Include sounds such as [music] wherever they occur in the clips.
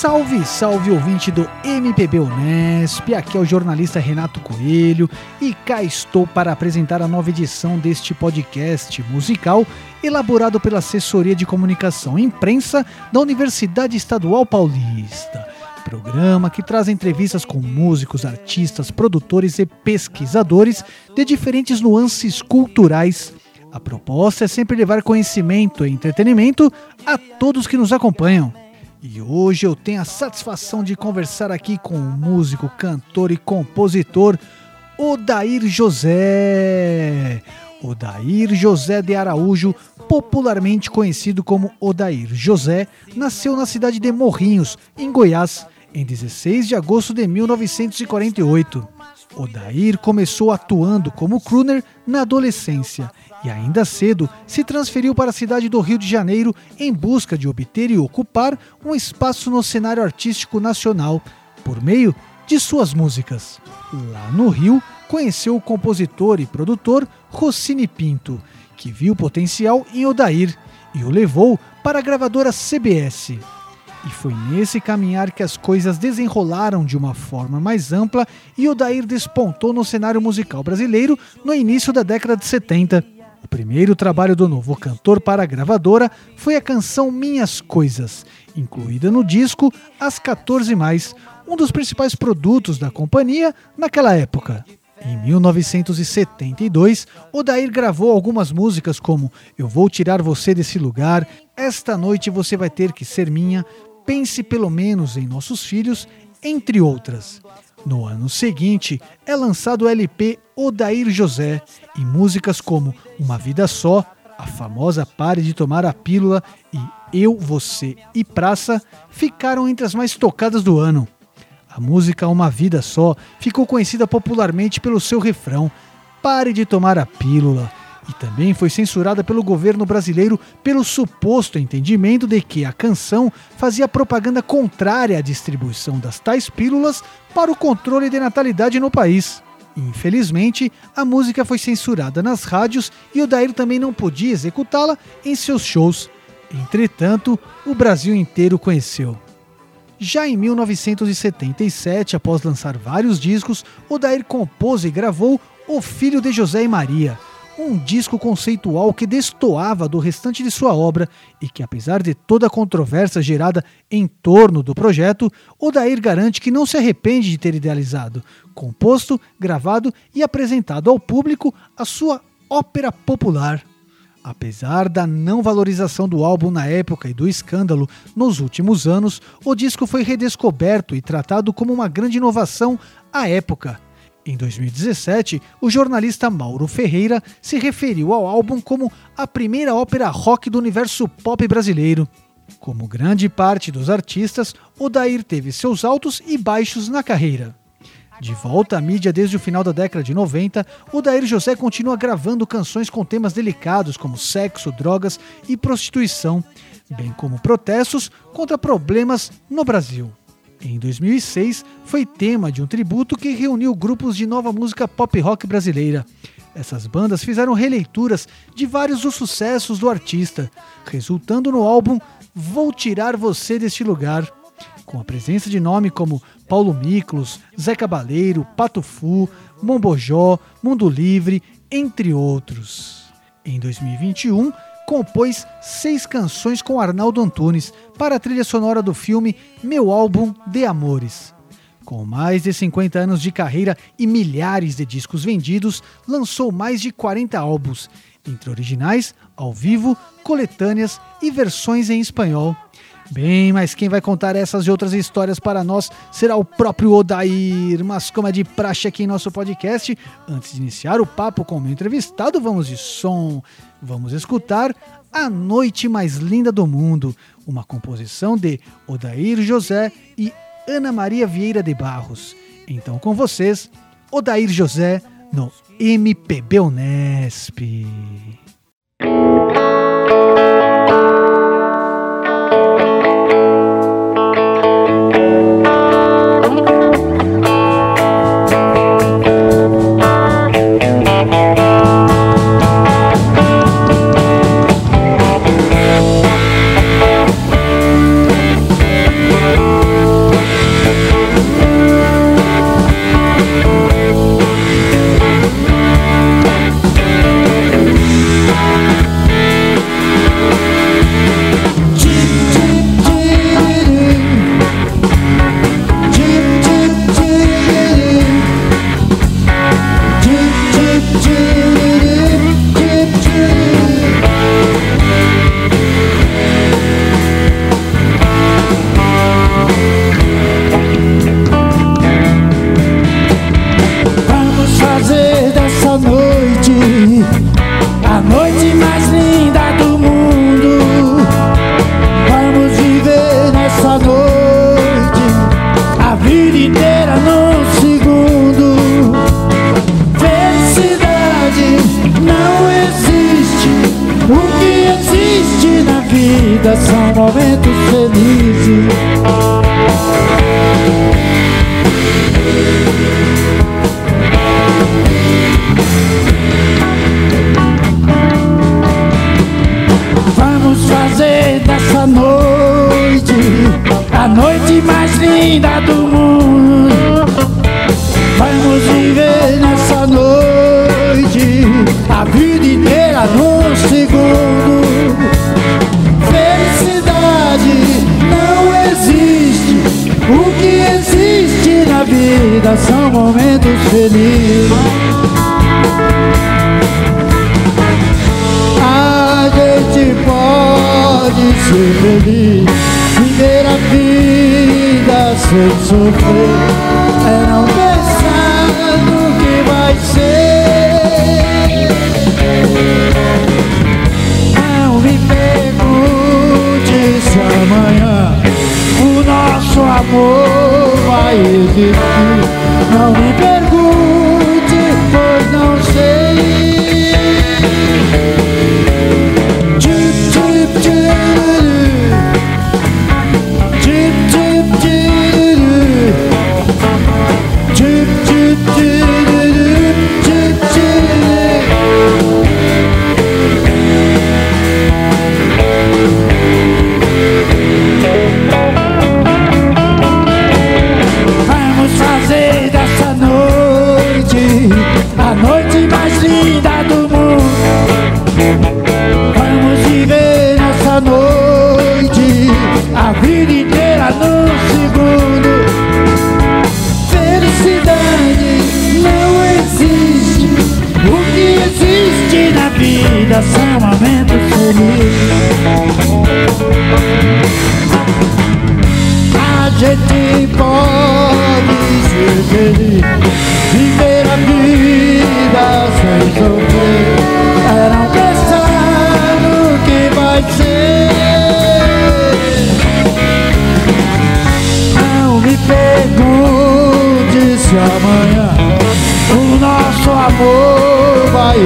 Salve, salve ouvinte do MPB Unesp, aqui é o jornalista Renato Coelho e cá estou para apresentar a nova edição deste podcast musical elaborado pela Assessoria de Comunicação e Imprensa da Universidade Estadual Paulista. Programa que traz entrevistas com músicos, artistas, produtores e pesquisadores de diferentes nuances culturais. A proposta é sempre levar conhecimento e entretenimento a todos que nos acompanham. E hoje eu tenho a satisfação de conversar aqui com o músico, cantor e compositor Odair José. Odair José de Araújo, popularmente conhecido como Odair José, nasceu na cidade de Morrinhos, em Goiás, em 16 de agosto de 1948. Odair começou atuando como crooner na adolescência e ainda cedo se transferiu para a cidade do Rio de Janeiro em busca de obter e ocupar um espaço no cenário artístico nacional por meio de suas músicas. Lá no Rio, conheceu o compositor e produtor Rossini Pinto, que viu potencial em Odair e o levou para a gravadora CBS. E foi nesse caminhar que as coisas desenrolaram de uma forma mais ampla e Odair despontou no cenário musical brasileiro no início da década de 70. O primeiro trabalho do novo cantor para a gravadora foi a canção Minhas Coisas, incluída no disco As 14 Mais, um dos principais produtos da companhia naquela época. Em 1972, Odair gravou algumas músicas como Eu Vou Tirar Você Desse Lugar, Esta Noite Você Vai Ter Que Ser Minha, Pense Pelo Menos em Nossos Filhos, entre outras. No ano seguinte, é lançado o LP Odair José, e músicas como Uma Vida Só, a famosa Pare de Tomar a Pílula e Eu, Você e Praça ficaram entre as mais tocadas do ano. A música Uma Vida Só ficou conhecida popularmente pelo seu refrão Pare de Tomar a Pílula e também foi censurada pelo governo brasileiro pelo suposto entendimento de que a canção fazia propaganda contrária à distribuição das tais pílulas para o controle de natalidade no país. Infelizmente, a música foi censurada nas rádios e o Daír também não podia executá-la em seus shows. Entretanto, o Brasil inteiro conheceu. Já em 1977, após lançar vários discos, Odair compôs e gravou O Filho de José e Maria, um disco conceitual que destoava do restante de sua obra e que, apesar de toda a controvérsia gerada em torno do projeto, Odair garante que não se arrepende de ter idealizado, composto, gravado e apresentado ao público a sua ópera popular. Apesar da não valorização do álbum na época e do escândalo nos últimos anos, o disco foi redescoberto e tratado como uma grande inovação à época. Em 2017, o jornalista Mauro Ferreira se referiu ao álbum como a primeira ópera rock do universo pop brasileiro. Como grande parte dos artistas, Odair teve seus altos e baixos na carreira. De volta à mídia desde o final da década de 90, Odair José continua gravando canções com temas delicados como sexo, drogas e prostituição, bem como protestos contra problemas no Brasil. Em 2006, foi tema de um tributo que reuniu grupos de nova música pop rock brasileira. Essas bandas fizeram releituras de vários dos sucessos do artista, resultando no álbum Vou Tirar Você Deste Lugar, com a presença de nomes como Paulo Miklos, Zé Cabaleiro, Pato Fu, Mombojó, Mundo Livre, entre outros. Em 2021, compôs seis canções com Arnaldo Antunes para a trilha sonora do filme Meu Álbum de Amores. Com mais de 50 anos de carreira e milhares de discos vendidos, lançou mais de 40 álbuns, entre originais, ao vivo, coletâneas e versões em espanhol. Bem, mas quem vai contar essas e outras histórias para nós será o próprio Odair. Mas como é de praxe aqui em nosso podcast, antes de iniciar o papo com o meu entrevistado, vamos de som. Vamos escutar A Noite Mais Linda do Mundo, uma composição de Odair José e Ana Maria Vieira de Barros. Então com vocês, Odair José no MPB Unesp.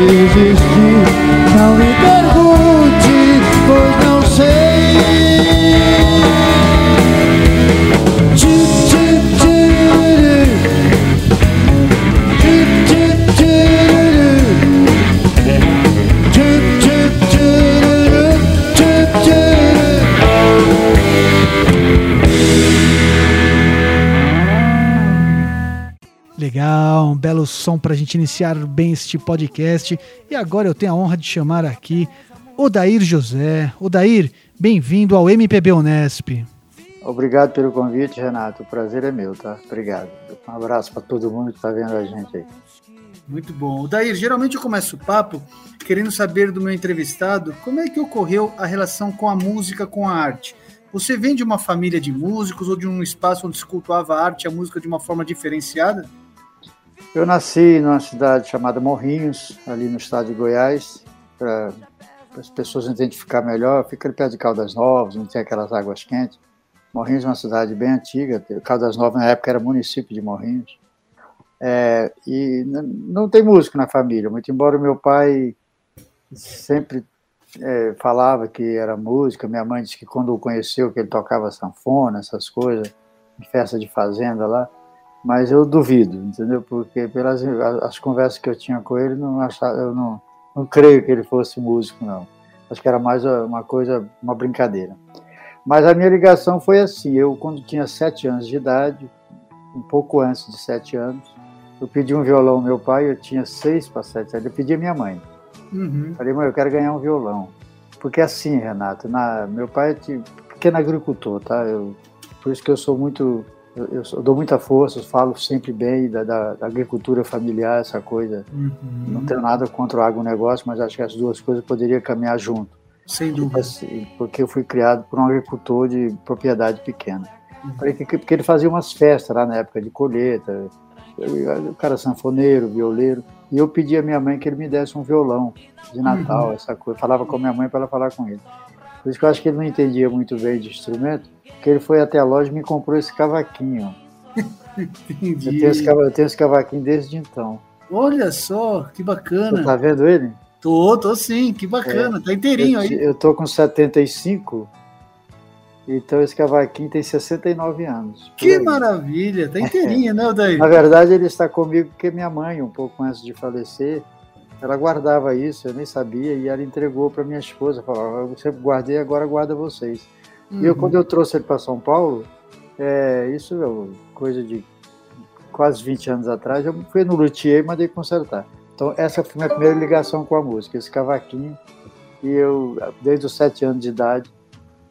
desistir. Som pra gente iniciar bem este podcast. E agora eu tenho a honra de chamar aqui Odair José. Odair, bem-vindo ao MPB Unesp. Obrigado pelo convite, Renato. O prazer é meu, tá? Obrigado. Um abraço para todo mundo que está vendo a gente aí. Muito bom. Odair, geralmente eu começo o papo querendo saber do meu entrevistado como é que ocorreu a relação com a música, com a arte. Você vem de uma família de músicos ou de um espaço onde se cultuava a arte e a música de uma forma diferenciada? Eu nasci numa cidade chamada Morrinhos, ali no estado de Goiás. Para as pessoas identificar melhor, fica perto de Caldas Novas, onde tem aquelas águas quentes. Morrinhos é uma cidade bem antiga. Caldas Novas, na época, era município de Morrinhos. É, e não tem músico na família, muito embora meu pai sempre é, falava que era música. Minha mãe disse que quando o conheceu, que ele tocava sanfona, essas coisas, em festa de fazenda lá. Mas eu duvido, entendeu? Porque pelas as conversas que eu tinha com ele, não achava, eu não, não creio que ele fosse músico, não. Acho que era mais uma coisa, uma brincadeira. Mas a minha ligação foi assim: eu, quando tinha sete anos de idade, um pouco antes de sete anos, eu pedi um violão ao meu pai, eu tinha seis para sete anos, eu pedi a minha mãe. Uhum. Falei, mãe, eu quero ganhar um violão. Porque assim, Renato, na, meu pai é pequeno agricultor, tá? Eu, por isso que eu sou muito. Eu, eu, dou muita força, falo sempre bem da, da, da agricultura familiar, essa coisa. Uhum. Não tenho nada contra o agronegócio, mas acho que as duas coisas poderiam caminhar junto. Sem dúvida. Assim, porque eu fui criado por um agricultor de propriedade pequena. Que, porque ele fazia umas festas lá na época de colheita, o cara sanfoneiro, violeiro, e eu pedi à minha mãe que ele me desse um violão de Natal, Uhum. essa coisa. Falava com a minha mãe para ela falar com ele. Por isso que eu acho que ele não entendia muito bem de instrumento, que ele foi até a loja e me comprou esse cavaquinho. [laughs] Eu Entendi. tenho esse, eu tenho esse cavaquinho desde então. Olha só, que bacana. Você tá vendo ele? Tô, tô sim, que bacana. Tá inteirinho eu, aí. eu tô com 75 Então esse cavaquinho tem 69 anos. Que maravilha! Tá [laughs] inteirinho, né, Odair? Na verdade, ele está comigo porque minha mãe, um pouco antes de falecer, ela guardava isso, eu nem sabia, e ela entregou para minha esposa. Falou: Eu sempre guardei, agora guarda vocês. Uhum. E eu, uhum. quando eu trouxe ele para São Paulo, é, isso é coisa de quase 20 anos atrás, eu fui no luthier e mandei consertar. Então, essa foi a minha primeira ligação com a música, esse cavaquinho. E eu, desde os sete anos de idade,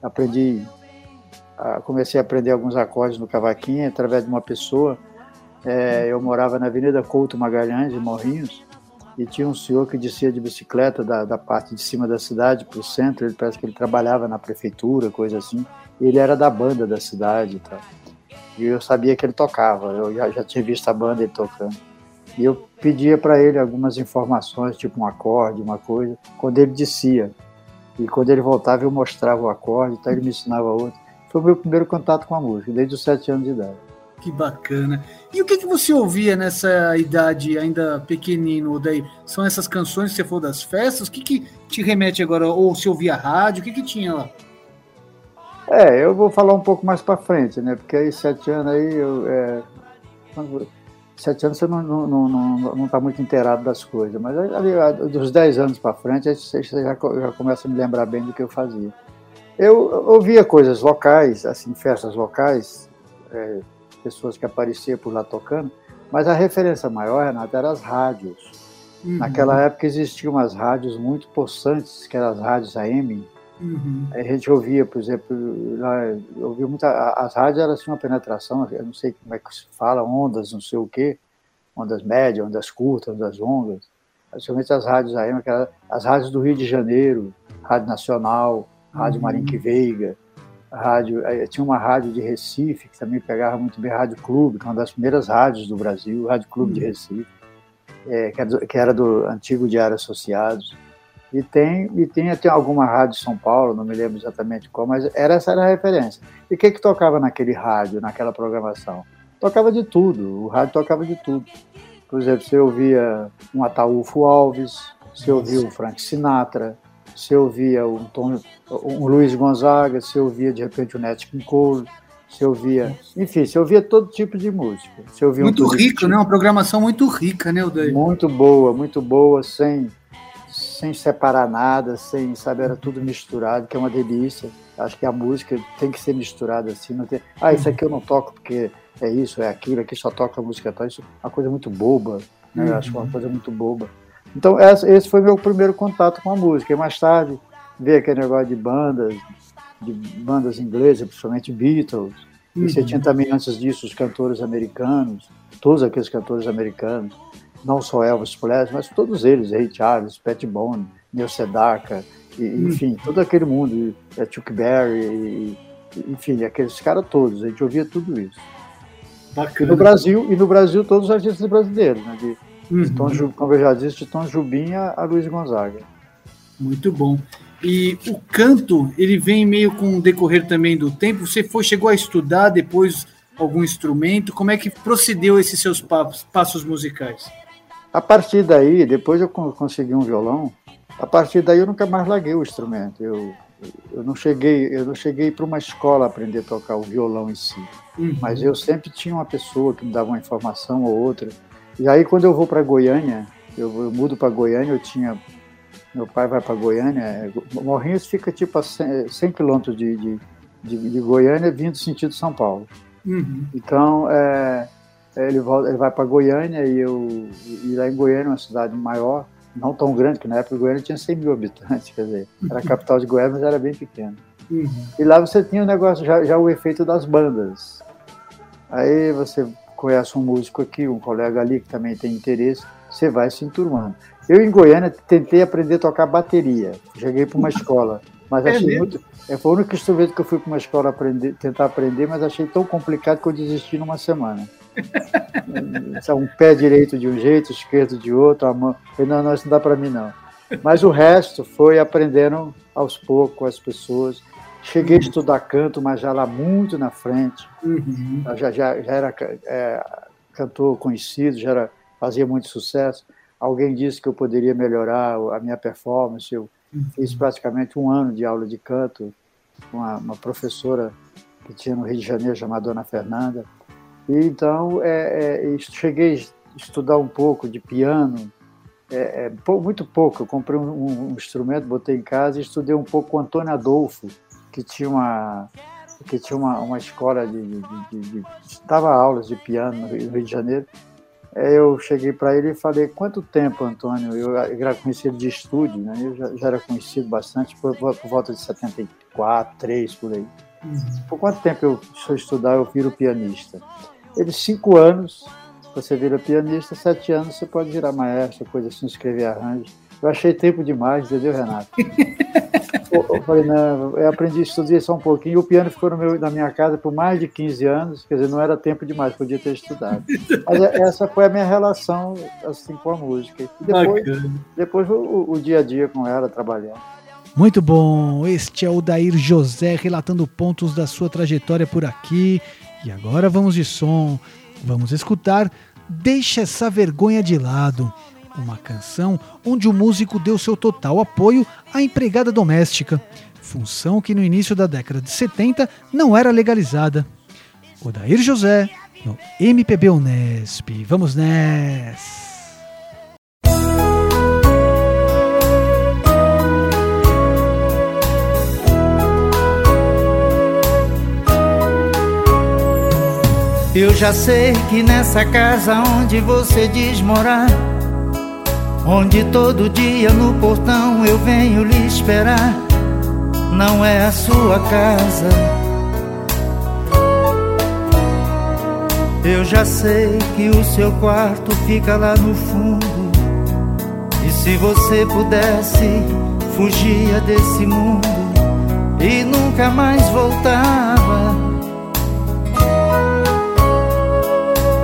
aprendi, comecei a aprender alguns acordes no cavaquinho através de uma pessoa. É, eu morava na Avenida Couto Magalhães, em Morrinhos, e tinha um senhor que descia de bicicleta da, da parte de cima da cidade para o centro, ele parece que ele trabalhava na prefeitura, coisa assim, ele era da banda da cidade e. E eu sabia que ele tocava, eu já, já tinha visto a banda ele tocando. E eu pedia para ele algumas informações, tipo um acorde, uma coisa, quando ele descia. E quando ele voltava, eu mostrava o acorde, então ele me ensinava outro. Foi o meu primeiro contato com a música, desde os sete anos de idade. Que bacana. E o que, que você ouvia nessa idade ainda pequenino, daí? São essas canções que você falou das festas? O que, que te remete agora? Ou se ouvia rádio? O que, que tinha lá? É, eu vou falar um pouco mais para frente, né? Porque aí sete anos aí, eu, é, sete anos você não está não, não, não, tá muito inteirado das coisas, mas ali, dos dez anos para frente, você já, já começa a me lembrar bem do que eu fazia. Eu ouvia coisas locais, assim, festas locais, é, pessoas que apareciam por lá tocando, mas a referência maior, Renato, eram as rádios. Uhum. Naquela época existiam umas rádios muito possantes, que eram as rádios AM. Uhum. A gente ouvia, por exemplo, lá, ouvia muita, as rádios elas tinham uma penetração, eu não sei como é que se fala, ondas, não sei o quê, ondas médias, ondas curtas, ondas longas. Principalmente as rádios AM, as rádios do Rio de Janeiro, Rádio Nacional, Rádio uhum. Marinque Veiga, rádio, tinha uma rádio de Recife, que também pegava muito bem, Rádio Clube, que é uma das primeiras rádios do Brasil, Rádio Clube uhum. de Recife, é, que, era do, que, era do, antigo Diário Associados. E tem, e tem até alguma rádio de São Paulo, não me lembro exatamente qual, mas era, essa era a referência. E o que, que tocava naquele rádio, naquela programação? Tocava de tudo, o rádio tocava de tudo. Por exemplo, você ouvia um Ataúfo Alves, você ouvia o Frank Sinatra, você ouvia um, Tom, um Luiz Gonzaga, você ouvia de repente o Nat King Cole, você ouvia, enfim, você ouvia todo tipo de música. Ouvia muito um rico, tipo, né? Uma programação muito rica, né, Odair? Muito boa, muito boa, sem, sem separar nada, sem, sabe, era tudo misturado, que é uma delícia. Acho que a música tem que ser misturada assim, não tem, ah, isso aqui eu não toco porque é isso, é aquilo, aqui só toca música tal, isso é uma coisa muito boba, né? Uhum. Acho uma coisa muito boba. Então, esse foi meu primeiro contato com a música. E mais tarde, ver aquele negócio de bandas, de bandas inglesas, principalmente Beatles. Uhum. E você uhum. tinha também, antes disso, os cantores americanos, todos aqueles cantores americanos, não só Elvis Presley, mas todos eles, Ray Charles, Pat Boone, Neil Sedaka, e, uhum. enfim, todo aquele mundo, é, Chuck Berry, e, enfim, aqueles caras todos, a gente ouvia tudo isso. Bacana. No Brasil, e no Brasil todos os artistas brasileiros, né, de, Uhum. Tom, como eu já disse, de Tom Jubim a Luiz Gonzaga. Muito bom. E o canto, ele vem meio com o decorrer também do tempo. Você foi, chegou a estudar depois algum instrumento? Como é que procedeu esses seus passos, passos musicais? A partir daí, depois eu consegui um violão. A partir daí eu nunca mais larguei o instrumento. Eu, eu não cheguei, eu não cheguei para uma escola aprender a tocar o violão em si. Uhum. Mas eu sempre tinha uma pessoa que me dava uma informação ou outra. E aí quando eu vou para Goiânia, eu, eu mudo para Goiânia, eu tinha meu pai vai para Goiânia, é, Morrinhos fica tipo a 100, 100 quilômetros de, de, de, de, Goiânia vindo sentido São Paulo. Uhum. Então, é, ele, volta, ele vai para Goiânia e, eu, e lá em Goiânia, uma cidade maior, não tão grande, que na época Goiânia tinha 100 mil habitantes, [laughs] quer dizer, era a capital de Goiânia, mas era bem pequena. Uhum. E lá você tinha o negócio, já, já o efeito das bandas. Aí você conhece um músico aqui, um colega ali que também tem interesse, você vai se enturmando. Eu em Goiânia tentei aprender a tocar bateria, cheguei para uma escola, mas é achei muito. É, foi o único instrumento que eu fui para uma escola aprender, tentar aprender, mas achei tão complicado que eu desisti numa semana. [laughs] um pé direito de um jeito, esquerdo de outro, a mão. Falei, não, não, isso não dá para mim não. Mas o resto foi aprendendo aos poucos as pessoas. Cheguei a estudar canto, mas já lá muito na frente. Uhum. Já, já, já era é, cantor conhecido, já era, fazia muito sucesso. Alguém disse que eu poderia melhorar a minha performance. Eu uhum. fiz praticamente um ano de aula de canto uma, uma professora que tinha no Rio de Janeiro, chamada Dona Fernanda. E então é, é, cheguei a estudar um pouco de piano, é, é, muito pouco. Eu comprei um, um, instrumento, botei em casa e estudei um pouco com Antônio Adolfo, que tinha uma que tinha uma, uma escola de, de, de, de dava aulas de piano no Rio de Janeiro. Eu cheguei para ele e falei: quanto tempo, Antônio? Eu era conhecido de estúdio, né? Eu já, já era conhecido bastante por, por, volta de 74, 3 por aí. Uhum. Por quanto tempo eu, se eu estudar, eu viro pianista? Ele, cinco anos, você vira pianista, sete anos você pode virar maestro, coisa assim, escrever arranjo. Eu achei tempo demais, entendeu, Renato? [laughs] eu, falei, não, eu aprendi a estudar só um pouquinho. O piano ficou no meu, na minha casa por mais de 15 anos, quer dizer, não era tempo demais, podia ter estudado. Mas é, essa foi a minha relação assim, com a música. E depois, depois o, o dia a dia com ela, trabalhando. Muito bom, este é o Dair José relatando pontos da sua trajetória por aqui. E agora vamos de som. Vamos escutar Deixa essa vergonha de lado, uma canção onde o músico deu seu total apoio à empregada doméstica, função que no início da década de 70 não era legalizada. Odair José, no MPB Unesp. Vamos nessa! Eu já sei que nessa casa onde você diz morar, onde todo dia no portão eu venho lhe esperar, não é a sua casa. Eu já sei que o seu quarto fica lá no fundo. E se você pudesse, fugia desse mundo e nunca mais voltava.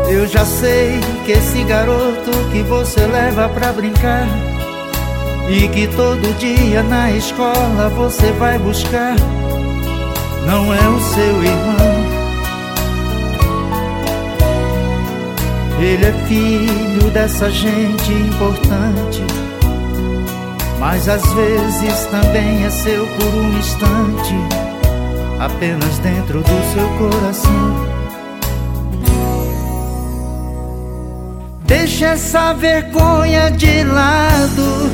Eu já sei que esse garoto que você leva pra brincar e que todo dia na escola você vai buscar não é o seu irmão. Ele é filho dessa gente importante, mas às vezes também é seu por um instante, apenas dentro do seu coração. Deixa essa vergonha de lado,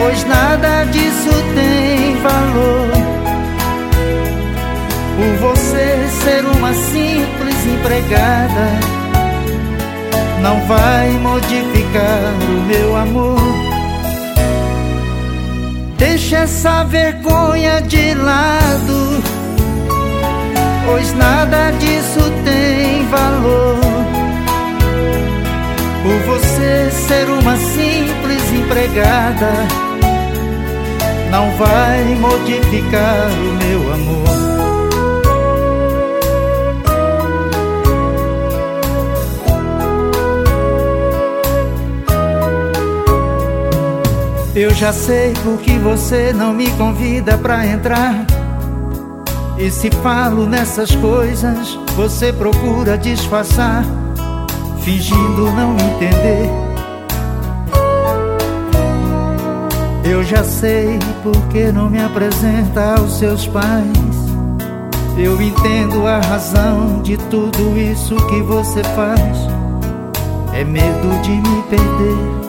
pois nada disso tem valor. Por você ser uma simples empregada, não vai modificar o meu amor. Deixa essa vergonha de lado, pois nada disso tem valor. Por você ser uma simples empregada. Não vai modificar o meu amor. Eu já sei por que você não me convida pra entrar. E se falo nessas coisas, você procura disfarçar fingindo não entender. Eu já sei por que não me apresenta aos seus pais. Eu entendo a razão de tudo isso que você faz. É medo de me perder.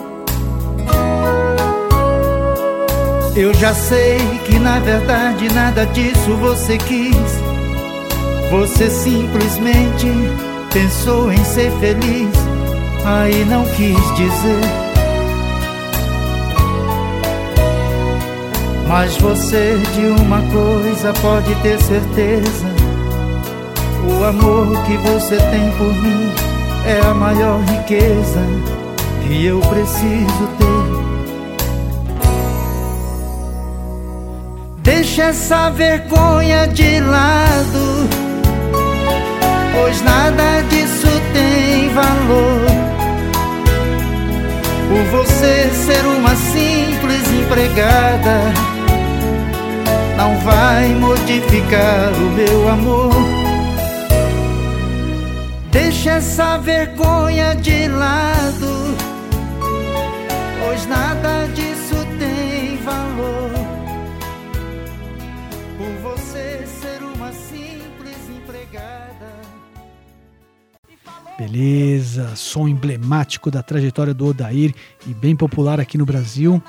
Eu já sei que na verdade nada disso você quis. Você simplesmente Pensou em ser feliz, aí não quis dizer. Mas você de uma coisa pode ter certeza: o amor que você tem por mim é a maior riqueza que eu preciso ter. Deixa essa vergonha de lado pois nada disso tem valor. Por você ser uma simples empregada, não vai modificar o meu amor. Deixa essa vergonha de lado, pois nada disso Beleza, som emblemático da trajetória do Odair e bem popular aqui no Brasil.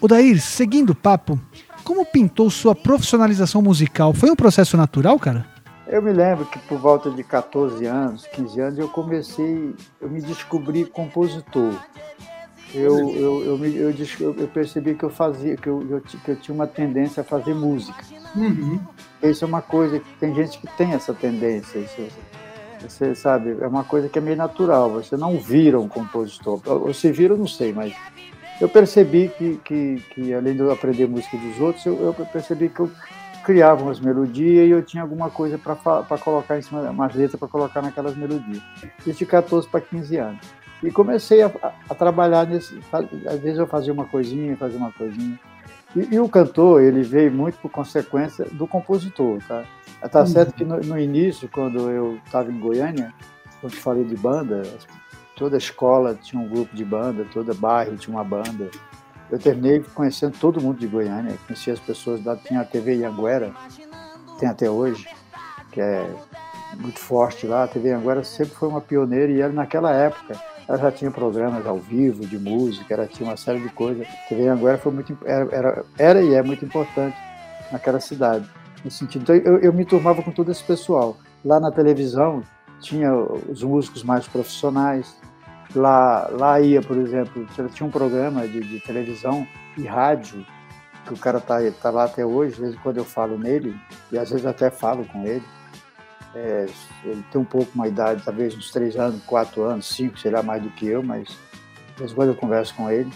Odair, seguindo o papo, como pintou sua profissionalização musical? Foi um processo natural, cara? Eu me lembro que por volta de 14 anos, 15 anos, eu comecei, eu me descobri compositor. Eu, eu, eu, me, eu, eu, percebi que eu fazia, que eu, eu, que eu tinha uma tendência a fazer música. Uhum. Isso é uma coisa que tem gente que tem essa tendência. Isso, você sabe, é uma coisa que é meio natural. Você não vira um compositor. Ou se vira, eu não sei, mas eu percebi que, que, que além de eu aprender música dos outros, eu, eu percebi que eu criava umas melodias e eu tinha alguma coisa para colocar em cima, umas letras para colocar naquelas melodias. Isso de 14 para 15 anos. E comecei a, a, trabalhar nesse. Às vezes eu fazia uma coisinha, fazia uma coisinha. E, e, o cantor, ele veio muito por consequência do compositor, tá? Tá certo que no, no início, quando eu estava em Goiânia, quando falei de banda, toda escola tinha um grupo de banda, toda bairro tinha uma banda. Eu terminei conhecendo todo mundo de Goiânia, conheci as pessoas da tinha a TV Ianguera, tem até hoje, que é muito forte lá. A TV Ianguera sempre foi uma pioneira e ela naquela época ela já tinha programas ao vivo de música, ela tinha uma série de coisas. A TV Ianguera foi muito era, era, era e é muito importante naquela cidade no sentido. Então, eu, eu me turmava com todo esse pessoal. Lá na televisão tinha os músicos mais profissionais. Lá, lá ia, por exemplo, tinha um programa de, de televisão e rádio que o cara tá, tá lá até hoje. De vez em quando eu falo nele e às vezes até falo com ele. É, ele tem um pouco uma idade, talvez uns três anos, quatro anos, cinco, sei lá, mais do que eu, mas de quando eu converso com ele,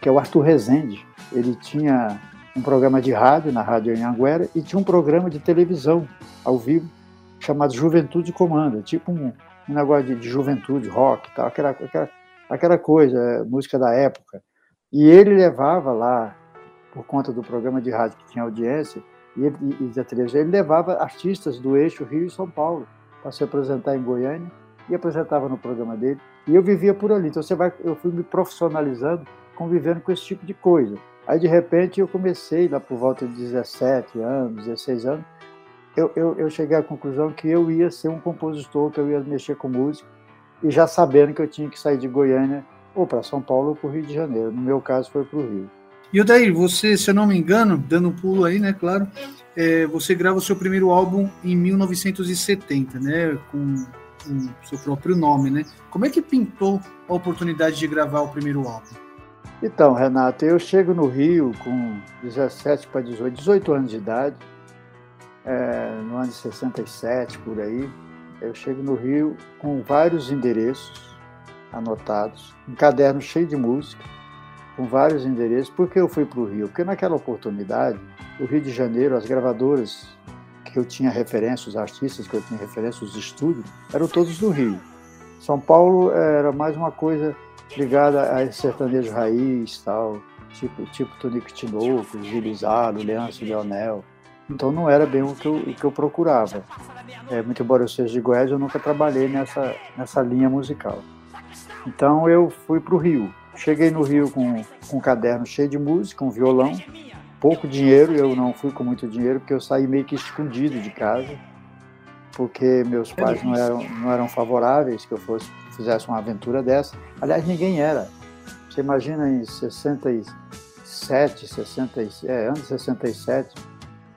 que é o Arthur Rezende. Ele tinha um programa de rádio na Rádio Anhanguera e tinha um programa de televisão ao vivo chamado Juventude Comanda, tipo um, um negócio de, de, juventude, rock, tal, aquela, aquela, aquela coisa, música da época. E ele levava lá, por conta do programa de rádio que tinha audiência, e, e, e televisão, ele levava artistas do eixo Rio e São Paulo para se apresentar em Goiânia e apresentava no programa dele. E eu vivia por ali. Então você vai, eu fui me profissionalizando, convivendo com esse tipo de coisa. Aí, de repente, eu comecei, lá por volta de 17 anos, 16 anos, eu, eu, eu cheguei à conclusão que eu ia ser um compositor, que eu ia mexer com música, e já sabendo que eu tinha que sair de Goiânia ou para São Paulo ou para o Rio de Janeiro. No meu caso, foi para o Rio. E o daí, você, se eu não me engano, dando um pulo aí, né, claro, é, você grava o seu primeiro álbum em 1970, né, com o seu próprio nome, né? Como é que pintou a oportunidade de gravar o primeiro álbum? Então, Renato, eu chego no Rio com 17 para 18, 18 anos de idade, é, no ano de 67, por aí. Eu chego no Rio com vários endereços anotados, um caderno cheio de música, com vários endereços. Por que eu fui para o Rio? Porque naquela oportunidade, o Rio de Janeiro, as gravadoras que eu tinha referência, os artistas que eu tinha referência, os estúdios, eram todos do Rio. São Paulo era mais uma coisa ligada a sertanejo raiz, tal, tipo, tipo Tonico Tinoco, Gilizado, Leandro Leonel. Então não era bem o que eu, o que eu procurava. É, muito embora eu seja de Goiás, eu nunca trabalhei nessa, nessa linha musical. Então eu fui para o Rio. Cheguei no Rio com, com um caderno cheio de música, um violão, pouco dinheiro, eu não fui com muito dinheiro, porque eu saí meio que escondido de casa, porque meus pais não eram, não eram favoráveis que eu fosse fizesse uma aventura dessa. Aliás, ninguém era. Você imagina em 67, 67, é, anos 67,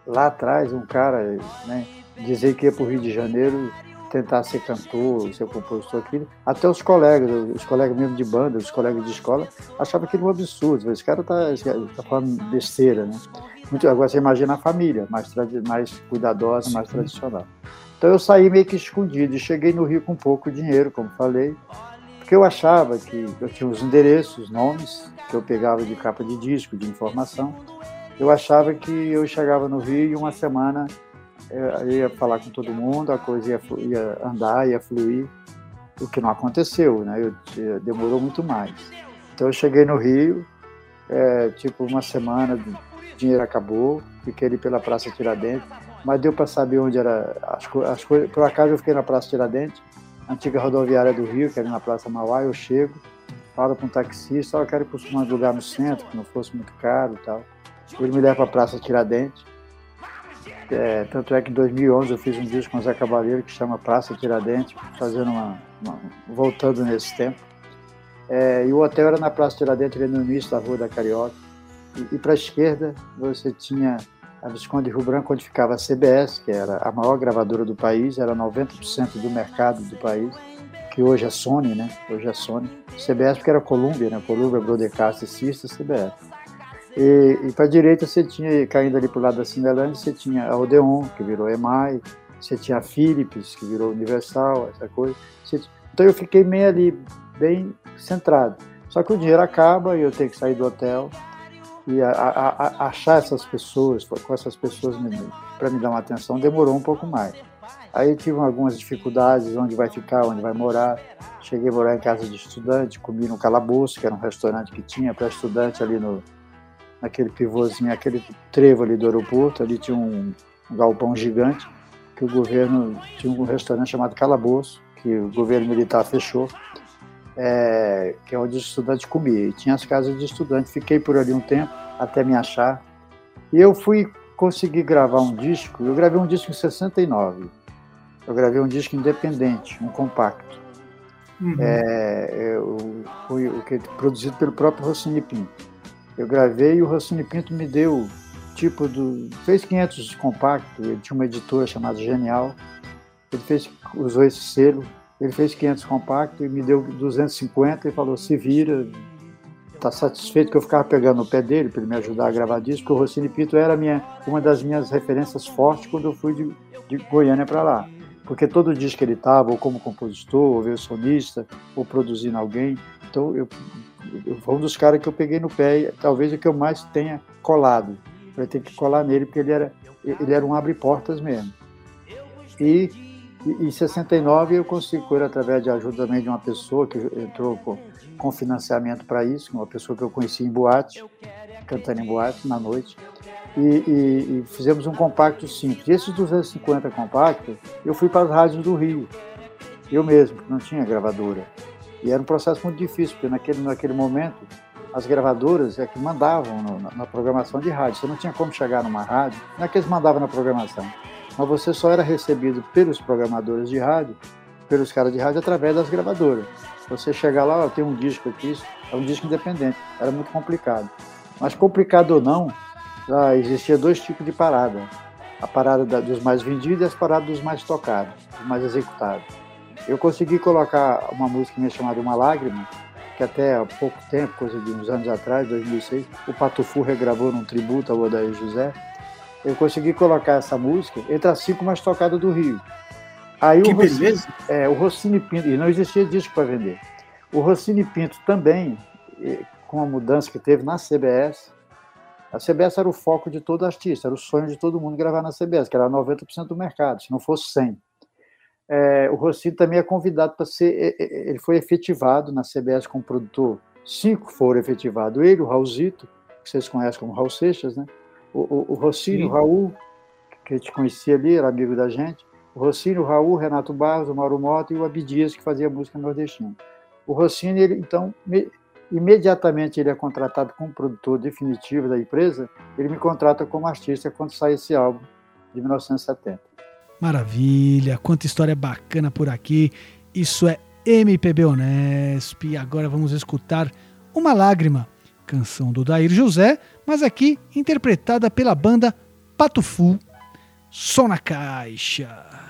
lá atrás, um cara né, dizer que ia para o Rio de Janeiro tentar ser cantor, ser compositor, aquilo. Até os colegas, os colegas mesmo de banda, os colegas de escola, achavam aquilo um absurdo. Esse cara está tá falando besteira, né? Muito, agora você imagina a família, mais, mais cuidadosa, mais tradicional. Então eu saí meio que escondido e cheguei no Rio com pouco dinheiro, como falei, porque eu achava que eu tinha os endereços, nomes, que eu pegava de capa de disco, de informação. Eu achava que eu chegava no Rio e uma semana eu ia falar com todo mundo, a coisa ia, ia andar, ia fluir, o que não aconteceu, né? Eu, demorou muito mais. Então eu cheguei no Rio, é, tipo uma semana, o dinheiro acabou, fiquei ali pela Praça Tiradentes, mas deu para saber onde era as, as coisas. Por acaso eu fiquei na Praça Tiradentes, antiga rodoviária do Rio, que era na Praça Mauá, eu chego, falo com um taxista, eu quero ir para um lugar no centro, que não fosse muito caro e tal. Ele me leva para a Praça Tiradentes. É, tanto é que em 2011 eu fiz um disco com o Zé Cabaleiro que chama Praça Tiradentes, fazendo uma, uma voltando nesse tempo. É, e o hotel era na Praça Tiradentes, ali no início da Rua da Carioca. E, e para a esquerda você tinha a Visconde Rio Branco, onde ficava a CBS, que era a maior gravadora do país, era 90% do mercado do país, que hoje é Sony, né? Hoje é Sony. CBS porque era Columbia, né? Columbia, Broadcast, System, CBS. E, e para a direita você tinha, caindo ali para o lado da Cinelândia, você tinha a Odeon, que virou EMAI, você tinha a Philips, que virou Universal, essa coisa. Então eu fiquei meio ali, bem centrado. Só que o dinheiro acaba e eu tenho que sair do hotel e a, a, a achar essas pessoas, com essas pessoas para me dar uma atenção, demorou um pouco mais. Aí tive algumas dificuldades, onde vai ficar, onde vai morar. Cheguei a morar em casa de estudante, comi no Calabouço, que era um restaurante que tinha para estudante ali no, naquele pivôzinho, aquele trevo ali do aeroporto, ali tinha um, um galpão gigante, que o governo tinha um restaurante chamado Calabouço, que o governo militar fechou, é, que é onde os estudantes comiam. E tinha as casas de estudante. Fiquei por ali um tempo, até me achar. E eu fui conseguir gravar um disco. Eu gravei um disco em 69. Eu gravei um disco independente, um compacto. Uhum. É, eu, foi que produzido pelo próprio Rossini Pinto. Eu gravei e o Rossini Pinto me deu tipo do fez 500 compacto. Ele tinha uma editora chamada Genial. Ele fez usou esse selo ele fez 500 compactos e me deu 250 e falou: se vira, tá satisfeito que eu ficava pegando no pé dele para ele me ajudar a gravar disco, porque o Rossini Pinto era minha, uma das minhas referências fortes quando eu fui de, de Goiânia para lá. Porque todo disco que ele estava, ou como compositor, ou solista, ou produzindo alguém, então eu, foi um dos caras que eu peguei no pé, talvez o que eu mais tenha colado. Eu ter que colar nele, porque ele era, ele era um abre-portas mesmo. E e, em 69 eu consigo correr através de ajuda também de uma pessoa que entrou com, com financiamento para isso, uma pessoa que eu conheci em boate, cantando em boate na noite. E, e, e, fizemos um compacto simples. E esses 250 compactos, eu fui para as rádios do Rio, eu mesmo, não tinha gravadora. E era um processo muito difícil, porque naquele, naquele momento as gravadoras é que mandavam no, na, na, programação de rádio. Você não tinha como chegar numa rádio, não é que eles mandavam na programação mas você só era recebido pelos programadores de rádio, pelos caras de rádio, através das gravadoras. Você chegar lá, ó, tem um disco aqui, é um disco independente. Era muito complicado. Mas complicado ou não, já existia dois tipos de parada. A parada da, dos mais vendidos e as paradas dos mais tocados, dos mais executados. Eu consegui colocar uma música minha chamada Uma Lágrima, que até há pouco tempo, coisa de uns anos atrás, 2006, o Patufu regravou num tributo ao Odair José, eu consegui colocar essa música entre as cinco mais tocadas do Rio. Aí que o Rossini, beleza! É, o Rossini Pinto, e não existia disco para vender. O Rossini Pinto também, com a mudança que teve na CBS, a CBS era o foco de todo artista, era o sonho de todo mundo gravar na CBS, que era 90% do mercado, se não fosse 100%. É, o Rossini também é convidado para ser. Ele foi efetivado na CBS como produtor. Cinco foram efetivados. Ele, o Raulzito, que vocês conhecem como Raul Seixas, né? o, o, o Rossini, o Raul, que a gente conhecia ali, era amigo da gente, o Rossini, o Raul, Renato Barros, o Mauro Mota e o Abidias, que fazia música nordestina. O Rossini, ele, então, me, imediatamente ele é contratado como produtor definitivo da empresa, ele me contrata como artista quando sai esse álbum de 1970. Maravilha, quanta história bacana por aqui. Isso é MPB Unesp. Agora vamos escutar Uma Lágrima, canção do Dair José, mas aqui interpretada pela banda Patufu, Só na Caixa.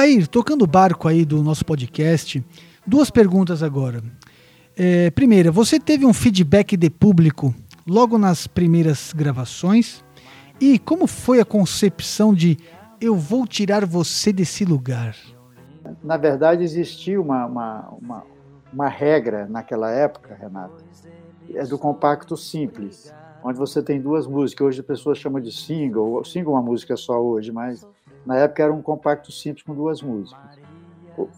O Dair, tocando o barco aí do nosso podcast, duas perguntas agora. É, primeira, você teve um feedback de público logo nas primeiras gravações? E como foi a concepção de eu vou tirar você desse lugar? Na verdade, existia uma, uma, uma, uma regra naquela época, Renato, é do compacto simples, onde você tem duas músicas. Hoje a pessoa chama de single, single é uma música só hoje, mas na época era um compacto simples com duas músicas.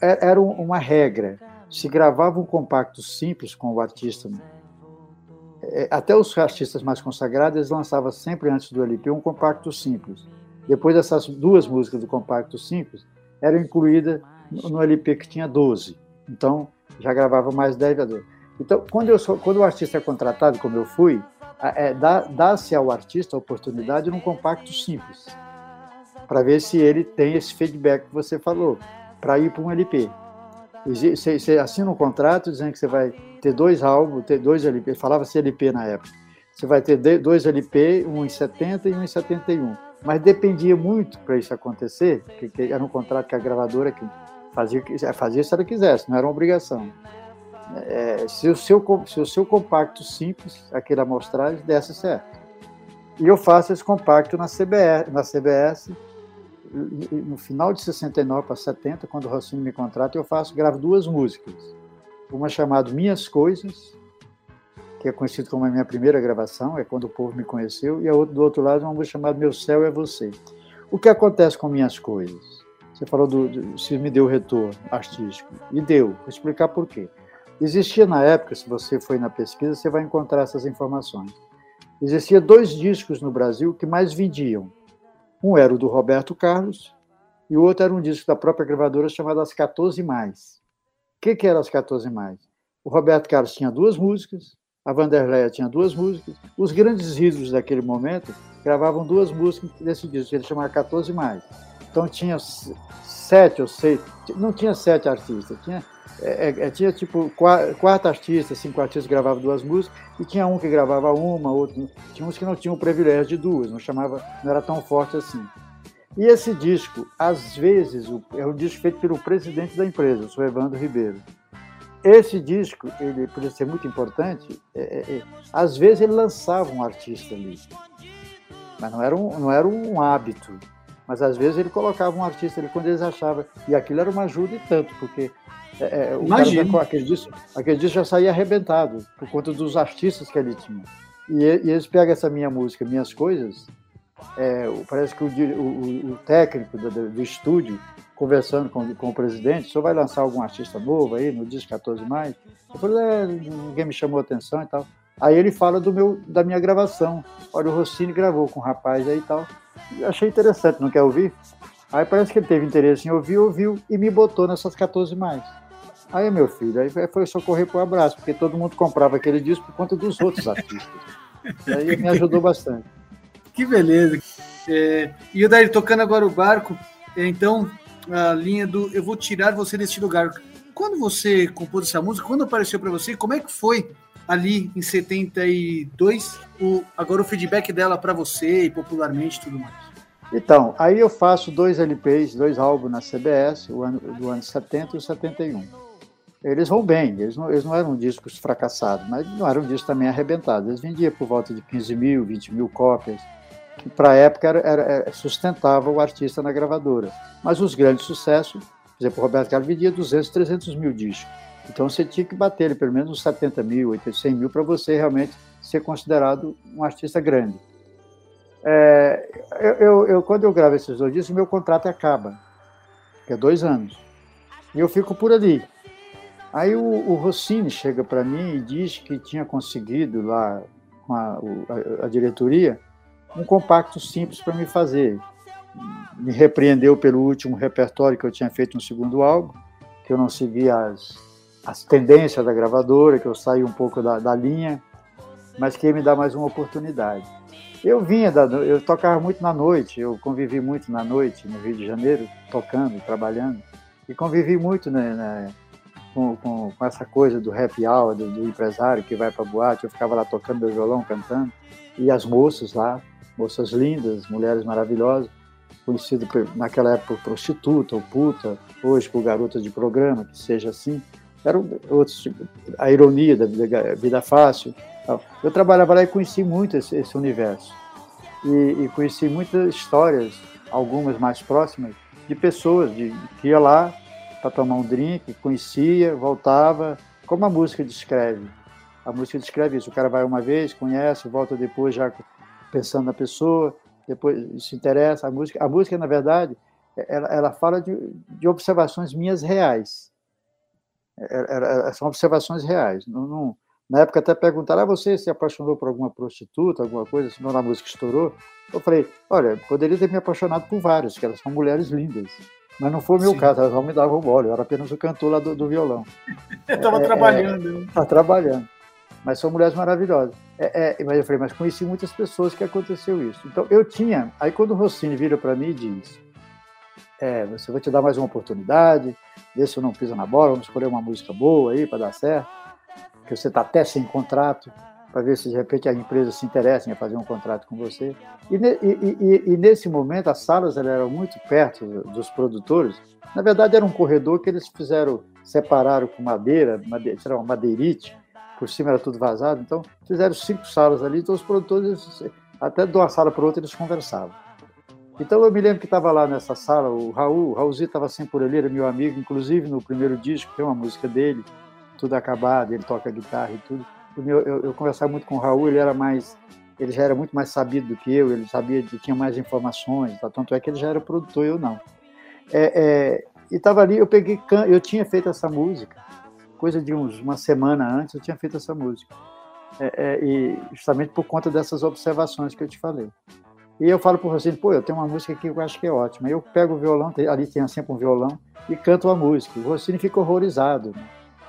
É- Era um- uma regra. Se gravava um compacto simples com o artista, é, até os artistas mais consagrados, lançavam sempre antes do LP um compacto simples. Depois dessas duas músicas do compacto simples, eram incluídas no LP que tinha 12. Então, já gravava mais 10 a 12. Então, quando, eu sou, quando o artista é contratado, como eu fui, é, dá- dá-se ao artista a oportunidade num compacto simples, para ver se ele tem esse feedback que você falou, para ir para um LP. Você, assina um contrato dizendo que você vai ter dois álbuns, ter dois LP, falava-se LP na época. Você vai ter dois LP, um em 70 e um em 71. Mas dependia muito para isso acontecer, que, que era um contrato que a gravadora que fazia, que- fazia se ela quisesse, não era uma obrigação. É, se, o seu, se o seu compacto simples, aquele amostragem, desse certo. E eu faço esse compacto na CBS, na CBS no final de 69 para 70, quando o Rossini me contrata, eu faço, gravo duas músicas. Uma chamada Minhas Coisas, que é conhecido como a minha primeira gravação, é quando o povo me conheceu, e a outra, do outro lado, uma música chamada Meu Céu é Você. O que acontece com Minhas Coisas? Você falou do, do- se me deu retorno artístico. E deu. Vou explicar por quê. Existia na época, se você foi na pesquisa, você vai encontrar essas informações. Existia dois discos no Brasil que mais vendiam. Um era o do Roberto Carlos e o outro era um disco da própria gravadora chamado As 14 Mais. O que, que era As 14 Mais? O Roberto Carlos tinha duas músicas, a Vanderleia tinha duas músicas, os grandes ídolos daquele momento gravavam duas músicas desse disco, que ele chamava 14 Mais. Então tinha sete ou seis, não tinha sete artistas, tinha, é, é, tinha tipo qua- quatro artistas, cinco artistas gravavam duas músicas, e tinha um que gravava uma, outro, tinha uns que não tinham o privilégio de duas, não chamava, não era tão forte assim. E esse disco, às vezes, é um disco feito pelo presidente da empresa, o senhor Evandro Ribeiro. esse disco, ele por ser muito importante, é, é, é, às vezes ele lançava um artista ali, mas não era um, não era um hábito. Mas às vezes ele colocava um artista ali quando eles achavam. E aquilo era uma ajuda e tanto, porque é, é o Imagino. cara, aquele, disco, aquele disco já saía arrebentado, por conta dos artistas que ele tinha. E, e eles pegam essa minha música, Minhas Coisas, é, parece que o, o, o técnico do, do, estúdio, conversando com, com o presidente, só vai lançar algum artista novo aí no disco 14 mais? Eu falei, é, ninguém me chamou atenção e tal. Aí ele fala do meu, da minha gravação. Olha, o Rossini gravou com um rapaz aí e tal. Eu achei interessante, não quer ouvir? Aí parece que ele teve interesse em ouvir, ouviu e me botou nessas 14 mais. Aí, meu filho, aí foi socorrer pro abraço, porque todo mundo comprava aquele disco por conta dos outros artistas. aí me ajudou bastante. Que beleza. É, e o Daí tocando agora o barco, é, então a linha do Eu vou tirar você desse lugar. Quando você compôs essa música, quando apareceu para você, como é que foi ali em 72, o, agora o feedback dela para você e popularmente tudo mais? Então, aí eu faço dois LPs, dois álbuns na CBS, o ano, do ano 70 e o 71. Eles vão bem, eles não, eles não eram discos fracassados, mas não eram discos também arrebentados. Eles vendiam por volta de 15 mil, 20 mil cópias, que para a época era, era, era, sustentava o artista na gravadora. Mas os grandes sucessos, por exemplo, o Roberto Carlos vendia 200, 300 mil discos. Então você tinha que bater ele pelo menos uns 70 mil, 100 mil para você realmente ser considerado um artista grande. É, eu, eu, eu, quando eu gravo esses dois discos, meu contrato acaba, que é dois anos. E eu fico por ali. Aí o, o Rossini chega para mim e diz que tinha conseguido lá com a, a, a diretoria um compacto simples para me fazer. Me repreendeu pelo último repertório que eu tinha feito no segundo álbum, que eu não seguia as, as tendências da gravadora, que eu saí um pouco da, da linha, mas que ia me dar mais uma oportunidade. Eu vinha, da, eu tocava muito na noite, eu convivi muito na noite no Rio de Janeiro, tocando, trabalhando, e convivi muito né, né, com, com, com, essa coisa do happy hour, do, do empresário que vai para boate, eu ficava lá tocando meu violão, cantando, e as moças lá, moças lindas, mulheres maravilhosas, conhecido naquela época por prostituta ou puta, hoje por garota de programa, que seja assim, eram outros a ironia da vida, vida fácil. Eu trabalhava lá e conheci muito esse, esse universo. E, e, conheci muitas histórias, algumas mais próximas, de pessoas de, que ia lá para tomar um drink, conhecia, voltava, como a música descreve. A música descreve isso. O cara vai uma vez, conhece, volta depois já pensando na pessoa, depois se interessa. A música, a música na verdade, ela, ela fala de, de observações minhas reais era, são observações reais. Não, não, na época até perguntaram, ah, você se apaixonou por alguma prostituta, alguma coisa, senão a música estourou? Eu falei, olha, poderia ter me apaixonado por vários, que elas são mulheres lindas. Mas não foi o meu Sim. caso, elas não me davam bola, eu era apenas o cantor lá do, do violão. [laughs] Estava é, trabalhando. Estava é, trabalhando. Mas são mulheres maravilhosas. É, é, mas eu falei, mas conheci muitas pessoas que aconteceu isso. Então eu tinha. Aí quando o Rossini vira para mim e diz: é, você vai te dar mais uma oportunidade, vê se eu não pisa na bola, vamos escolher uma música boa aí para dar certo, que você está até sem contrato, para ver se de repente a empresa se interessa em fazer um contrato com você. E, e, e, e nesse momento as salas eram muito perto dos produtores, na verdade era um corredor que eles fizeram, separaram com madeira, madeira uma madeirite, por cima era tudo vazado, então fizeram cinco salas ali, então os produtores, até de uma sala para outra, eles conversavam. Então eu me lembro que estava lá nessa sala, o Raul, o Raulzinho estava sempre por ali, era meu amigo, inclusive no primeiro disco tem uma música dele, tudo acabado, ele toca guitarra e tudo. Eu, eu, eu, conversava muito com o Raul, ele era mais, ele já era muito mais sabido do que eu, ele sabia, tinha mais informações, tá? tanto é que ele já era produtor, eu não. É, é, e estava ali, eu peguei, eu tinha feito essa música, coisa de uns, uma semana antes, eu tinha feito essa música. É, é e justamente por conta dessas observações que eu te falei. E eu falo para o Rossini, pô, eu tenho uma música aqui que eu acho que é ótima. Eu pego o violão, ali tinha sempre um violão, e canto a música. O Rossini fica horrorizado. Né?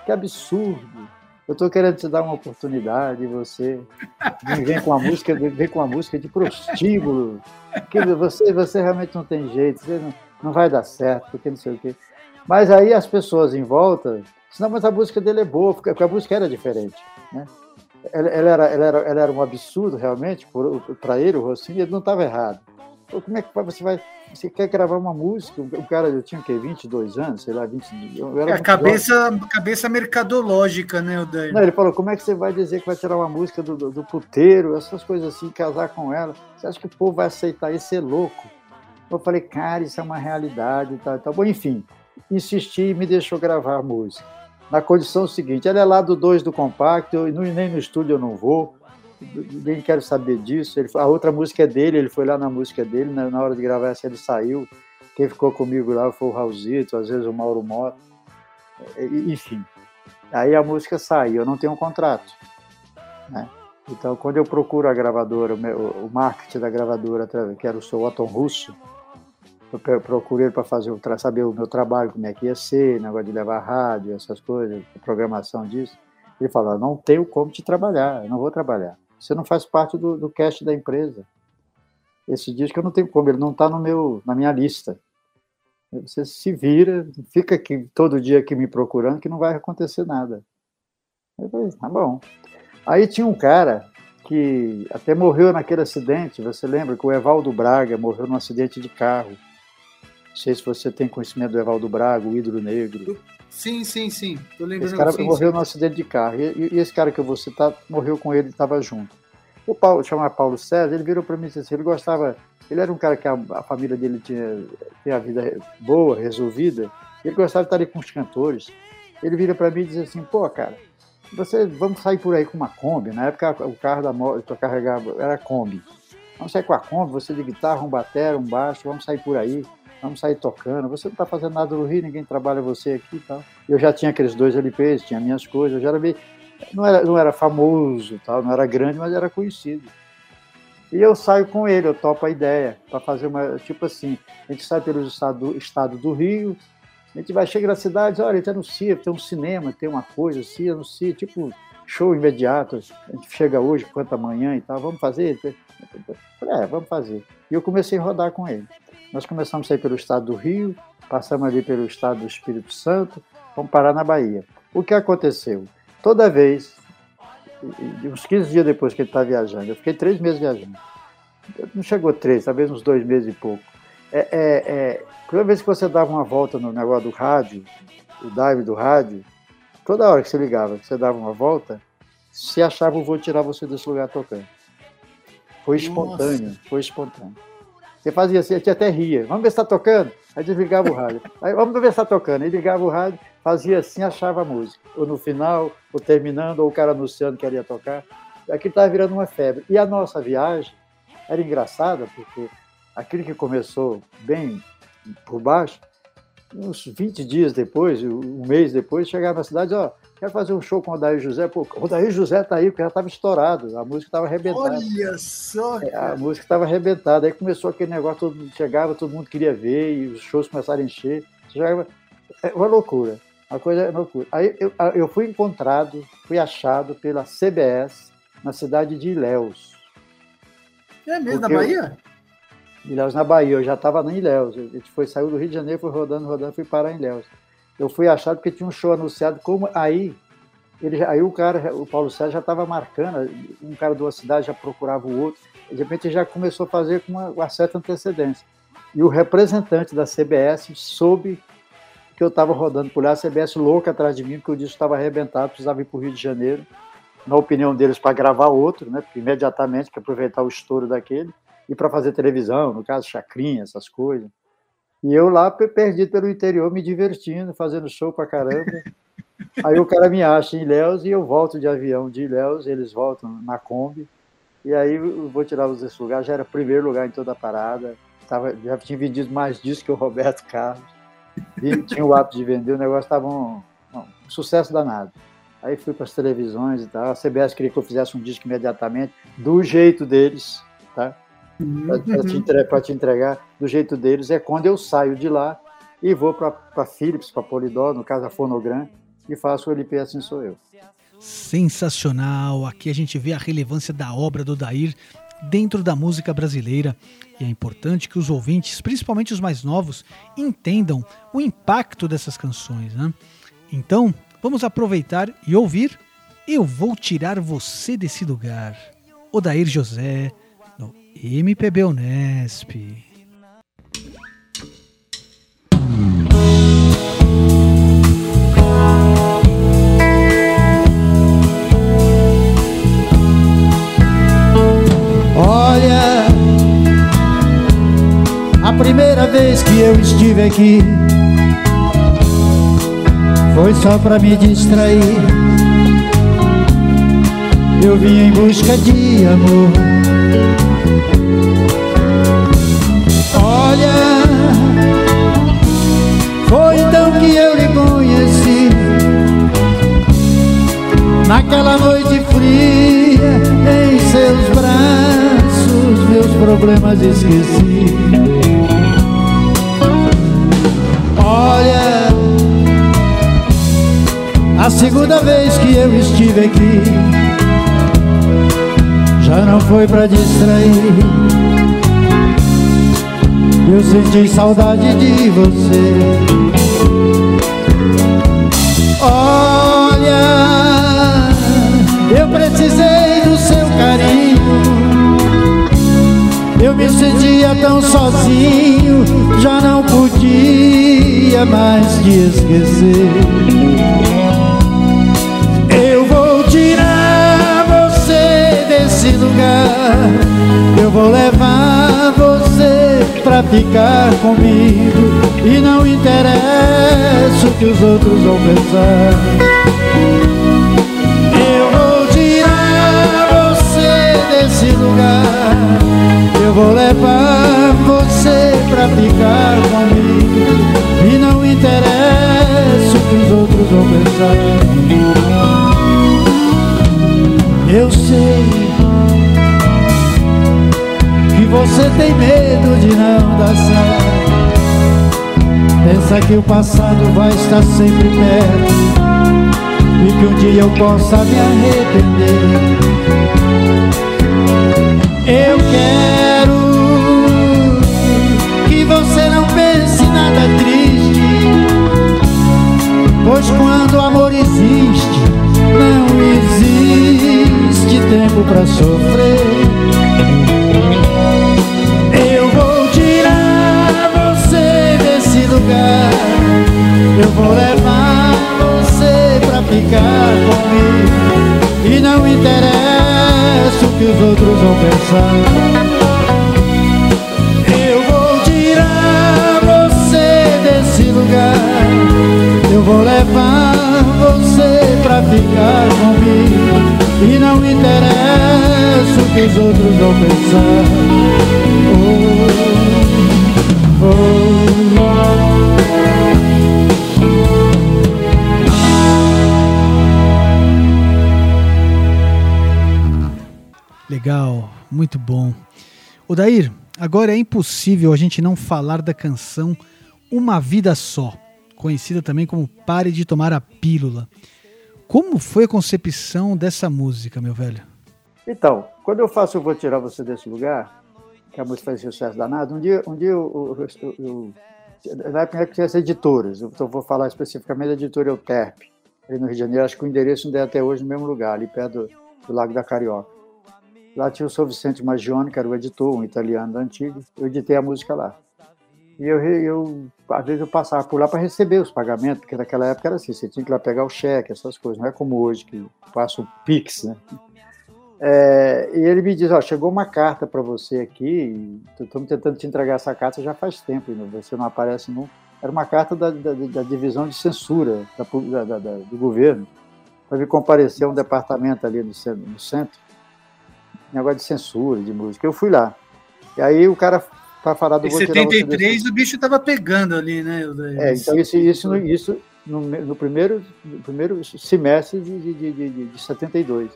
Que absurdo. Eu estou querendo te dar uma oportunidade você vem com a música, vem com a música de prostíbulo. Que você, você realmente não tem jeito, você não, não vai dar certo, porque não sei o quê. Mas aí as pessoas em volta, não, mas a música dele é boa, porque a música era diferente, né? ela, ela, era, ela, era, ela era um absurdo realmente para ele, o Rossini, ele não estava errado. Como é que você vai você quer gravar uma música? O cara, eu tinha o quê? 22 anos, sei lá, 20 eu era é, a cabeça, cabeça mercadológica, né, o Não, ele falou, como é que você vai dizer que vai tirar uma música do, do, do puteiro, essas coisas assim, casar com ela? Você acha que o povo vai aceitar isso? É louco. Eu falei, cara, isso é uma realidade e tal, tal. Bom, enfim, insisti e me deixou gravar a música. Na condição seguinte, ela é lá do 2 do compacto, eu, nem no estúdio eu não vou, nem quero saber disso. Ele, a outra música é dele, ele foi lá na música dele, na, na hora de gravar essa ele saiu. Quem ficou comigo lá foi o Raulzito, às vezes o Mauro Mota, enfim. Aí a música saiu, eu não tenho um contrato. Né? Então, quando eu procuro a gravadora, o, marketing da gravadora, que era o seu Otton Russo, eu procurei para fazer saber o meu trabalho, como é que ia ser, negócio de levar rádio, essas coisas, programação disso. Ele falou: não tenho como te trabalhar, eu não vou trabalhar. Você não faz parte do, do cast da empresa. Esse disco eu não tenho como, ele não está na minha lista. Você se vira, fica aqui todo dia aqui me procurando que não vai acontecer nada. Eu falei, tá bom. Aí tinha um cara que até morreu naquele acidente, você lembra que o Evaldo Braga morreu num acidente de carro. Não sei se você tem conhecimento do Evaldo Braga, o Hidro Negro. Sim, sim, sim. Tô lembrando esse cara sim, morreu sim. num acidente de carro. E, e, esse cara que eu vou citar morreu com ele, estava junto. O Paulo, chamava Paulo César, ele virou para mim e disse assim, ele gostava, ele era um cara que a, a, família dele tinha, tinha a vida boa, resolvida, ele gostava de estar ali com os cantores. Ele vira para mim e diz assim, pô, cara, você, vamos sair por aí com uma Kombi, na época o carro da moto eu carregava, era Kombi. Vamos sair com a Kombi, você de guitarra, um batera, um baixo, vamos sair por aí vamos sair tocando. Você não está fazendo nada no Rio, ninguém trabalha você aqui e tal. Eu já tinha aqueles dois LPs, tinha minhas coisas, já era meio, não era, não era famoso, tal, não era grande, mas era conhecido. E eu saio com ele, eu topo a ideia para fazer uma, tipo assim, a gente sai pelo estado, estado do Rio, a gente vai chegar na cidade, olha, a gente anuncia, tem um cinema, tem uma coisa assim, anuncia, tipo show imediato, a gente chega hoje, quanto amanhã e tal, vamos fazer? É, vamos fazer. E eu comecei a rodar com ele. Nós começamos a ir pelo estado do Rio, passamos ali pelo estado do Espírito Santo, vamos parar na Bahia. O que aconteceu? Toda vez, uns 15 dias depois que ele está viajando, eu fiquei três meses viajando. Não chegou três, talvez uns dois meses e pouco. É, é, é, toda vez que você dava uma volta no negócio do rádio, o dive do rádio, toda hora que você ligava, que você dava uma volta, se achava, eu vou tirar você desse lugar tocando. Foi espontâneo, Nossa. foi espontâneo. Você fazia assim, a gente até ria. Vamos ver se está tocando? Aí desligava o rádio. Aí, vamos ver se está tocando. Aí ligava o rádio, fazia assim, achava a música. Ou no final, ou terminando, ou o cara anunciando que ia tocar. Aquilo estava virando uma febre. E a nossa viagem era engraçada, porque aquilo que começou bem por baixo, uns 20 dias depois, um mês depois, chegava na cidade, ó, quero fazer um show com o Odair José. Pô, o Odair José tá aí, porque já estava estourado, a música estava arrebentada. Olha só! É, a música estava arrebentada. Aí começou aquele negócio, todo mundo chegava, todo mundo queria ver, e os shows começaram a encher. Chegava, é uma loucura, uma coisa é loucura. Aí eu, eu fui encontrado, fui achado pela CBS na cidade de Ilhéus. É mesmo, na Bahia? Eu, Ilhéus, na Bahia, eu já estava em Ilhéus. A gente foi, saiu do Rio de Janeiro, foi rodando, rodando, fui parar em Ilhéus eu fui achado porque tinha um show anunciado, como aí, ele, aí o cara, o Paulo Sérgio já estava marcando, um cara de uma cidade já procurava o outro, de repente já começou a fazer com uma, uma certa antecedência. E o representante da CBS soube que eu estava rodando por lá, a CBS louca atrás de mim, porque o disco estava arrebentado, precisava ir para o Rio de Janeiro, na opinião deles, para gravar outro, né? Porque imediatamente, para aproveitar o estouro daquele, e para fazer televisão, no caso, chacrinha, essas coisas. E eu lá perdido pelo interior, me divertindo, fazendo show pra caramba. [laughs] Aí o cara me acha em Ilhéus e eu volto de avião de Ilhéus, eles voltam na Kombi. E aí eu vou tirar os desse lugar, já era primeiro lugar em toda a parada. Tava, já tinha vendido mais disso que o Roberto Carlos. E tinha o hábito de vender, o negócio estava um, um, sucesso danado. Aí fui para as televisões e tal. A CBS queria que eu fizesse um disco imediatamente, do jeito deles, tá? Para te, te, entregar do jeito deles, é quando eu saio de lá e vou para Philips, para Polydor, no caso a Fonogram, e faço o LP Assim Sou Eu. Sensacional! Aqui a gente vê a relevância da obra do Dair dentro da música brasileira e é importante que os ouvintes, principalmente os mais novos, entendam o impacto dessas canções. Né? Então, vamos aproveitar e ouvir Eu Vou Tirar Você Desse Lugar. Odair José, MPB Unesp. Olha, a primeira vez que eu estive aqui foi só pra me distrair. Eu vim em busca de amor. Olha, foi então que eu lhe conheci. Naquela noite fria, em seus braços, meus problemas esqueci. Olha, a segunda vez que eu estive aqui, já não foi pra distrair. Eu senti saudade de você. Olha, eu precisei do seu carinho. Eu me sentia tão sozinho, já não podia mais te esquecer. Lugar. Eu vou levar você pra ficar comigo. E não interessa o que os outros vão pensar. Eu vou tirar você desse lugar. Eu vou levar você pra ficar comigo. Pensa que o passado vai estar sempre perto e que um dia eu possa me arrepender. Eu quero que você não pense nada triste, pois quando o amor existe, não existe tempo pra sofrer. Eu vou levar você pra ficar comigo. E não interessa o que os outros vão pensar. Eu vou tirar você desse lugar. Eu vou levar você pra ficar comigo. E não interessa o que os outros vão pensar. Oh, muito bom. O Dair, agora é impossível a gente não falar da canção Uma Vida Só, conhecida também como Pare de Tomar a Pílula. Como foi a concepção dessa música, meu velho? Então, quando eu faço Eu Vou Tirar Você Desse Lugar, que a música faz sucesso danado, um dia, um dia eu, eu, eu, eu na época tinha as editoras, então vou falar especificamente da editora Euterp, ali no Rio de Janeiro, acho que o endereço ainda é até hoje no mesmo lugar, ali perto do, do Lago da Carioca. Lá tinha o São Vicente Magione, que era o editor, um italiano da eu editei a música lá. E eu, eu às vezes eu passava por lá para receber os pagamentos, porque naquela época era assim, você tinha que ir lá pegar o cheque, essas coisas, não é como hoje, que passa o Pix, né? É, e ele me diz, ó, chegou uma carta para você aqui, estamos tentando te entregar essa carta já faz tempo, e você não aparece não. Era uma carta da, da, da divisão de censura da, do governo, para vir comparecer a um departamento ali no centro, no centro, negócio de censura, de música. Eu fui lá. E aí o cara, para falar do... Em 73 o bicho estava pegando ali, né? É, então isso, isso, isso no, no primeiro, no primeiro semestre de, de, de, de, de 72.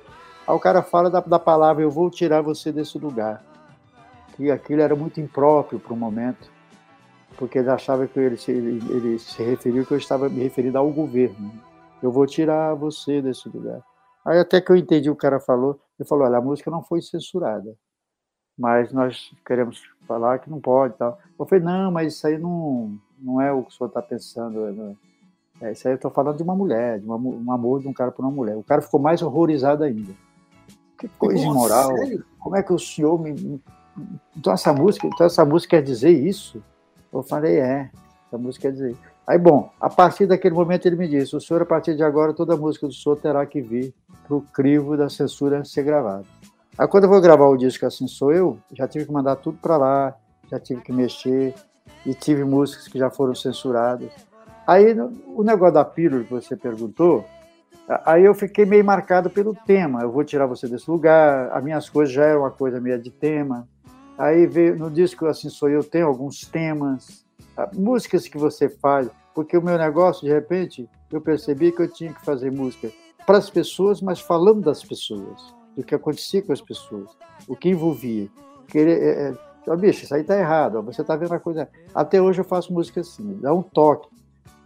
Aí o cara fala da, da palavra, eu vou tirar você desse lugar. Que aquilo era muito impróprio para o momento, porque ele achava que ele se, ele, ele se referiu que eu estava me referindo ao governo. Eu vou tirar você desse lugar. Aí até que eu entendi o o cara falou, ele falou, olha, a música não foi censurada, mas nós queremos falar que não pode tal. Eu falei, não, mas isso aí não, não é o que o senhor está pensando. É, isso aí eu estou falando de uma mulher, de uma, um amor de um cara por uma mulher. O cara ficou mais horrorizado ainda. Que coisa Nossa, imoral. sério? Como é que o senhor me. me- Então essa música, então essa música quer dizer isso? Eu falei, é, essa música quer dizer. isso. Aí, bom, a partir daquele momento ele me disse, o senhor, a partir de agora, toda música do senhor terá que vir para o crivo da censura ser gravada. Aí quando eu vou gravar o disco Assim Sou Eu, já tive que mandar tudo para lá, já tive que mexer. e tive músicas que já foram censuradas. Aí, o negócio da pílula que você perguntou, aí eu fiquei meio marcado pelo tema. Eu vou tirar você desse lugar, as minhas coisas já eram uma coisa meio de tema. Aí veio, no disco Assim Sou Eu, tem alguns temas, músicas que você faz, porque o meu negócio, de repente, eu percebi que eu tinha que fazer música para as pessoas, mas falando das pessoas, do que acontecia com as pessoas, o que envolvia. Querer, é, é, oh, bicho, isso aí tá errado, você tá vendo a coisa. Até hoje eu faço música assim, dá um toque.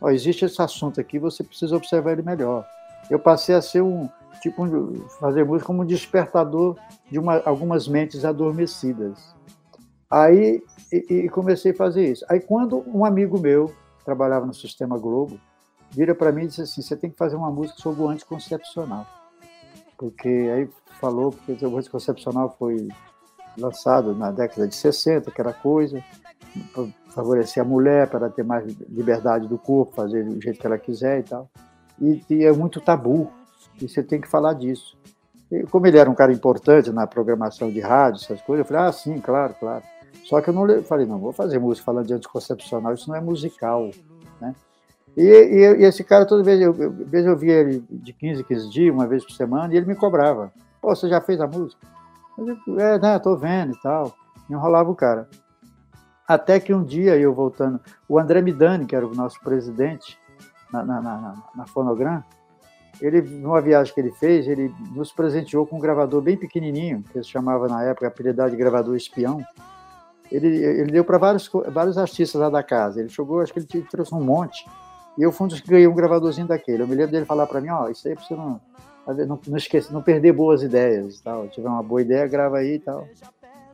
Existe esse assunto aqui, você precisa observar ele melhor. Eu passei a ser um tipo fazer música como um despertador de uma, algumas mentes adormecidas. Aí e, e, comecei a fazer isso. Aí quando um amigo meu trabalhava no Sistema Globo vira para mim e disse assim: você tem que fazer uma música sobre o anticoncepcional. Porque aí falou que o anticoncepcional foi lançado na década de 60, aquela coisa, para favorecer a mulher, para ter mais liberdade do corpo, fazer do jeito que ela quiser e tal. E, e é muito tabu, e você tem que falar disso. E como ele era um cara importante na programação de rádio, essas coisas, eu falei, ah, sim, claro, claro. Só que eu não falei, não, vou fazer música falando de anticoncepcional, isso não é musical, né? E, e, e, esse cara, toda vez eu, eu, vez eu via ele de 15 15 dias, uma vez por semana, e ele me cobrava. Pô, você já fez a música? Eu, é, né, tô vendo e tal. Enrolava o cara. Até que um dia, eu voltando, o André Midani, que era o nosso presidente na, na, na, na Fonogram, ele, numa viagem que ele fez, ele nos presenteou com um gravador bem pequenininho, que se chamava na época, apelidado de gravador espião. Ele, ele deu para vários, vários artistas lá da casa. Ele chegou, acho que ele trouxe um monte. E eu fui um dos que ganhei um gravadorzinho daquele. Eu me lembro dele falar para mim, ó, oh, isso aí é pra você não, não, não esquecer, não perder boas ideias e tal. Se tiver uma boa ideia, grava aí e tal.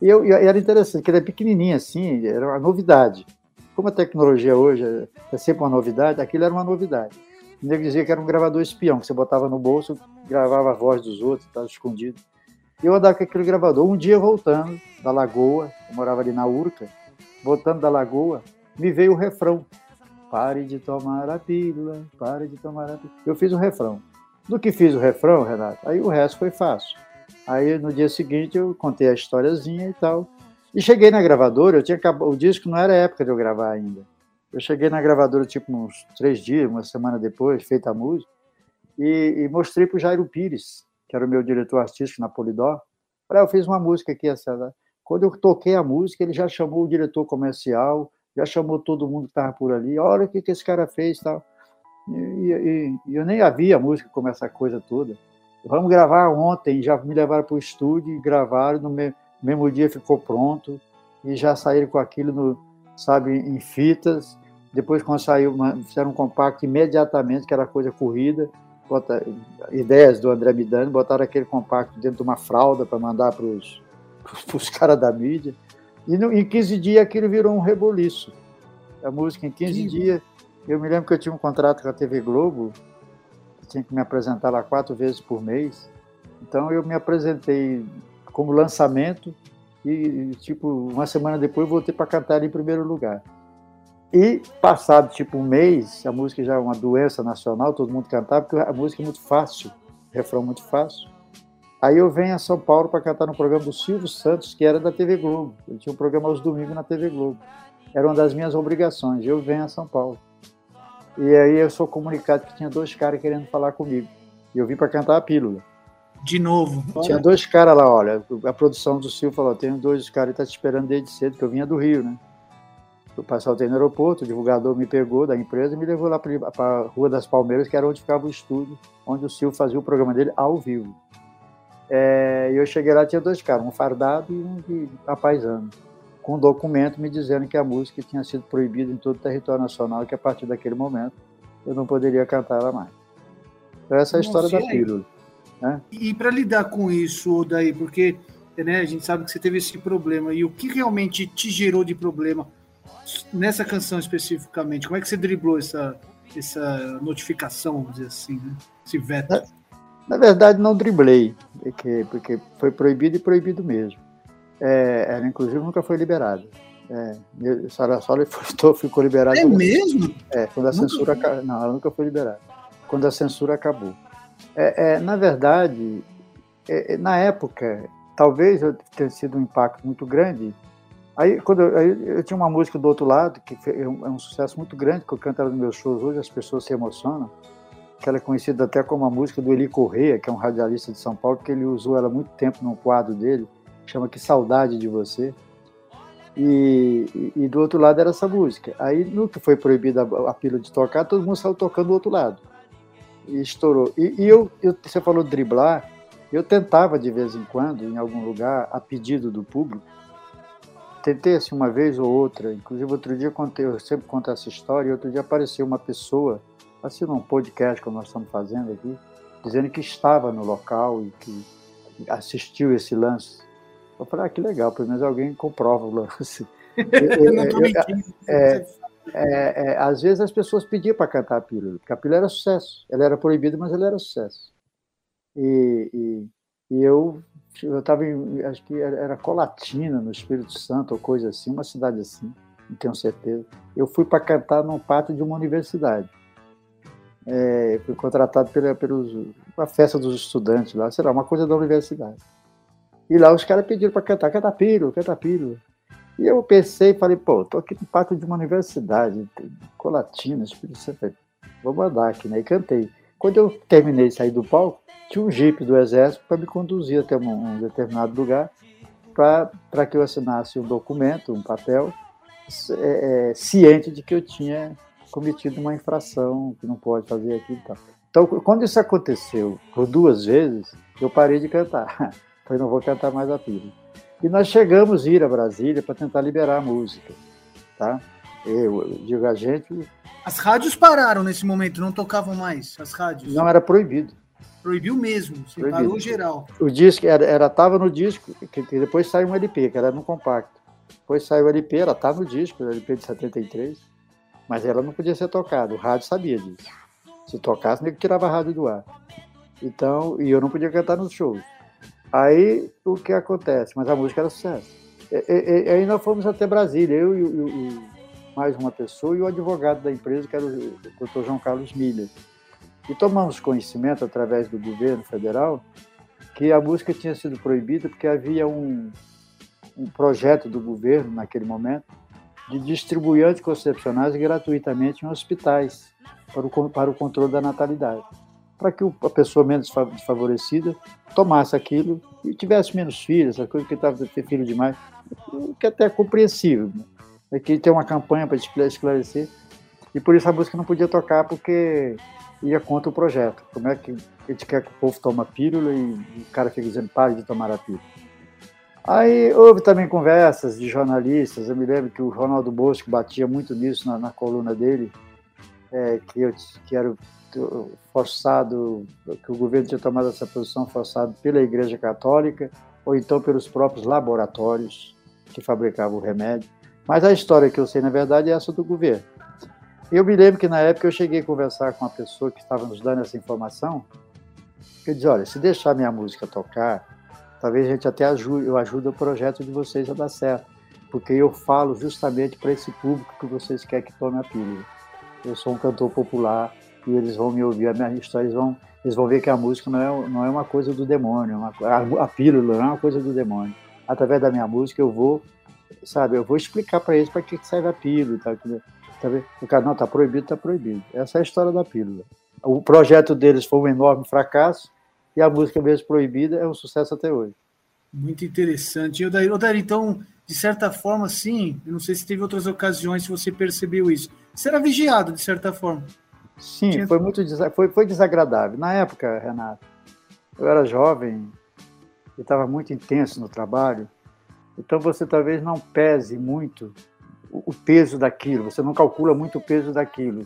E, eu, era interessante, porque ele era pequenininho assim, era uma novidade. Como a tecnologia hoje é, é sempre uma novidade, aquilo era uma novidade. O nego dizia que era um gravador espião, que você botava no bolso, gravava a voz dos outros, estava escondido. Eu andava com aquele gravador. Um dia voltando da lagoa, eu morava ali na Urca, voltando da lagoa, me veio o refrão Pare de tomar a pílula, pare de tomar a pílula. Eu fiz o refrão. Do que fiz o refrão, Renato, aí o resto foi fácil. Aí no dia seguinte eu contei a historiazinha e tal. E cheguei na gravadora, eu tinha o disco não era época de eu gravar ainda. Eu cheguei na gravadora tipo uns três dias, uma semana depois, feita a música, e, e mostrei para o Jairo Pires, que era o meu diretor artístico na Polidor. Falei, ah, eu fiz uma música aqui, essa. Quando eu toquei a música, ele já chamou o diretor comercial, já chamou todo mundo que estava por ali, olha o que, que esse cara fez tal. E, e, e, eu nem havia música como essa coisa toda. Vamos gravar ontem, já me levaram para o estúdio e gravaram, no mesmo dia ficou pronto, e já saíram com aquilo, no, sabe, em fitas. Depois, quando saiu, fizeram um compacto imediatamente, que era coisa corrida, bota, ideias do André Midani, botaram aquele compacto dentro de uma fralda para mandar para [laughs] os caras da mídia. E no, em 15 dias aquilo virou um reboliço. A música em 15 Sim. dias. Eu me lembro que eu tinha um contrato com a TV Globo, tinha que me apresentar lá quatro vezes por mês. Então eu me apresentei como lançamento e, tipo, uma semana depois voltei para cantar em primeiro lugar. E passado tipo um mês, a música já é uma doença nacional, todo mundo cantava, porque a música é muito fácil, refrão muito fácil. Aí eu venho a São Paulo para cantar no programa do Silvio Santos, que era da TV Globo. Ele tinha um programa aos domingos na TV Globo. Era uma das minhas obrigações. Eu venho a São Paulo. E aí eu sou comunicado que tinha dois caras querendo falar comigo. E eu vim para cantar a pílula. De novo. Tinha dois caras lá, olha. A produção do Silvio falou: tem dois caras que tá te esperando desde cedo, que eu vinha do Rio, né? Eu passei no aeroporto, o divulgador me pegou da empresa e me levou lá para a Rua das Palmeiras, que era onde ficava o estúdio, onde o Silvio fazia o programa dele ao vivo. É, eu cheguei lá, tinha dois caras, um fardado e um de apaisano, com um documento me dizendo que a música tinha sido proibida em todo o território nacional e que a partir daquele momento eu não poderia cantar ela mais. Então, essa é a história da pílula. Né? E para lidar com isso, daí, porque né, a gente sabe que você teve esse problema, e o que realmente te gerou de problema nessa canção especificamente? Como é que você driblou essa, essa notificação, vamos dizer assim, né? esse veto? É, na verdade, não driblei, porque, porque foi proibido e proibido mesmo. É, ela, inclusive, nunca foi liberada. É, Sara Sola [laughs] ficou liberada. É mesmo? É, quando a nunca censura. Foi. Não, ela nunca foi liberada. Quando a censura acabou. É, é na verdade, é, é, na época, talvez eu tenha sido um impacto muito grande, Aí, quando eu, aí eu tinha uma música do outro lado, que é um, é um sucesso muito grande, que eu canto nos meus shows hoje, as pessoas se emocionam, que ela é conhecida até como a música do Eli Correia, que é um radialista de São Paulo, que ele usou ela há muito tempo num quadro dele, chama Que Saudade de Você. E, e- e do outro lado era essa música. Aí, no que foi proibida a, a pílula de tocar, todo mundo saiu tocando do outro lado. E estourou. E, e eu, eu, você falou driblar, eu tentava de vez em quando, em algum lugar, a pedido do público, tentei assim uma vez ou outra, inclusive outro dia eu contei, eu sempre conto essa história, e outro dia apareceu uma pessoa, assim num podcast que nós estamos fazendo aqui, dizendo que estava no local e que assistiu esse lance. Eu falei, ah, que legal, pelo menos alguém comprova o lance. [laughs] Eu- Eu não eu- mentindo. é, é, é, às vezes as pessoas pediam para cantar a pílula, porque a pílula era sucesso. Ela era proibida, mas ela era sucesso. E, e, e eu eu estava em, acho que era, era Colatina, no Espírito Santo, ou coisa assim, uma cidade assim, não tenho certeza. Eu fui para cantar num pátio de uma universidade. É, fui contratado pela, pelos, uma festa dos estudantes lá, sei lá, uma coisa da universidade. E lá os caras pediram para cantar, canta pílula. E eu pensei, falei, pô, tô aqui no pátio de uma universidade, Colatina, Espírito Santo, vou mandar aqui, né? E cantei. Quando eu terminei de sair do palco, tinha um jipe do exército para me conduzir até um, um determinado lugar para que eu assinasse um documento, um papel, é, é, ciente de que eu tinha cometido uma infração, que não pode fazer aquilo e tal. Então, quando isso aconteceu por duas vezes, eu parei de cantar. [laughs] Falei, não vou cantar mais a pílula. E nós chegamos a ir a Brasília para tentar liberar a música, tá? Eu, eu digo a gente, As rádios pararam nesse momento, não tocavam mais. As rádios. não era proibido. Proibiu mesmo. Você Proibido. geral. O disco era, era tava no disco, que, que depois saiu um LP, que era no compacto. Depois saiu o LP, ela tá no disco, o LP de 73, mas ela não podia ser tocada. O rádio sabia disso. Se tocasse, nego tirava a rádio do ar. Então, e eu não podia cantar nos shows. Aí o que acontece? Mas a música era sucesso. E, e- e aí nós fomos até Brasília, eu e, e o- mais uma pessoa e o advogado da empresa, que era o Dr. João Carlos Miller. E tomamos conhecimento através do governo federal que a música tinha sido proibida porque havia um, um projeto do governo naquele momento de distribuir anticoncepcionais gratuitamente em hospitais para o, para o controle da natalidade, para que a pessoa menos fa- desfavorecida tomasse aquilo e tivesse menos filhos, essa coisa que estava ter filho demais, o que até é compreensível. Né? É que tem uma campanha para esclarecer e por isso a música não podia tocar porque ia contra o projeto. Como é que a gente quer que o povo tome a pílula e o cara fica dizendo pare de tomar a pílula? Aí houve também conversas de jornalistas. Eu me lembro que o Ronaldo Bosco batia muito nisso na, na coluna dele, é, que, eu, que era forçado, que o governo tinha tomado essa posição forçado pela Igreja Católica ou então pelos próprios laboratórios que fabricavam o remédio. Mas a história que eu sei, na verdade, é essa do governo. Eu me lembro que na época eu cheguei a conversar com uma pessoa que estava nos dando essa informação. Eu disse, olha, se deixar minha música tocar, talvez a gente até ajude, eu ajude o projeto de vocês a dar certo, porque eu falo justamente para esse público que vocês querem que tome a pílula. Eu sou um cantor popular e eles vão me ouvir a minha história, eles vão, eles vão ver que a música não é, não é uma coisa do demônio, é uma, a, a pílula não é uma coisa do demônio. Através da minha música eu vou, sabe, eu vou explicar para eles para que serve a pílula, tá, tá vendo? O cara não tá proibido, tá proibido. Essa é a história da pílula. O projeto deles foi um enorme fracasso e a música mesmo proibida é um sucesso até hoje. Muito interessante. E, Odair, Odair, então, de certa forma, sim, eu não sei se teve outras ocasiões se você percebeu isso. Você era vigiado, de certa forma. Sim, Tinha- foi muito foi, foi desagradável. Na época, Renato, eu era jovem e estava muito intenso no trabalho, então você talvez não pese muito o, peso daquilo, você não calcula muito o peso daquilo.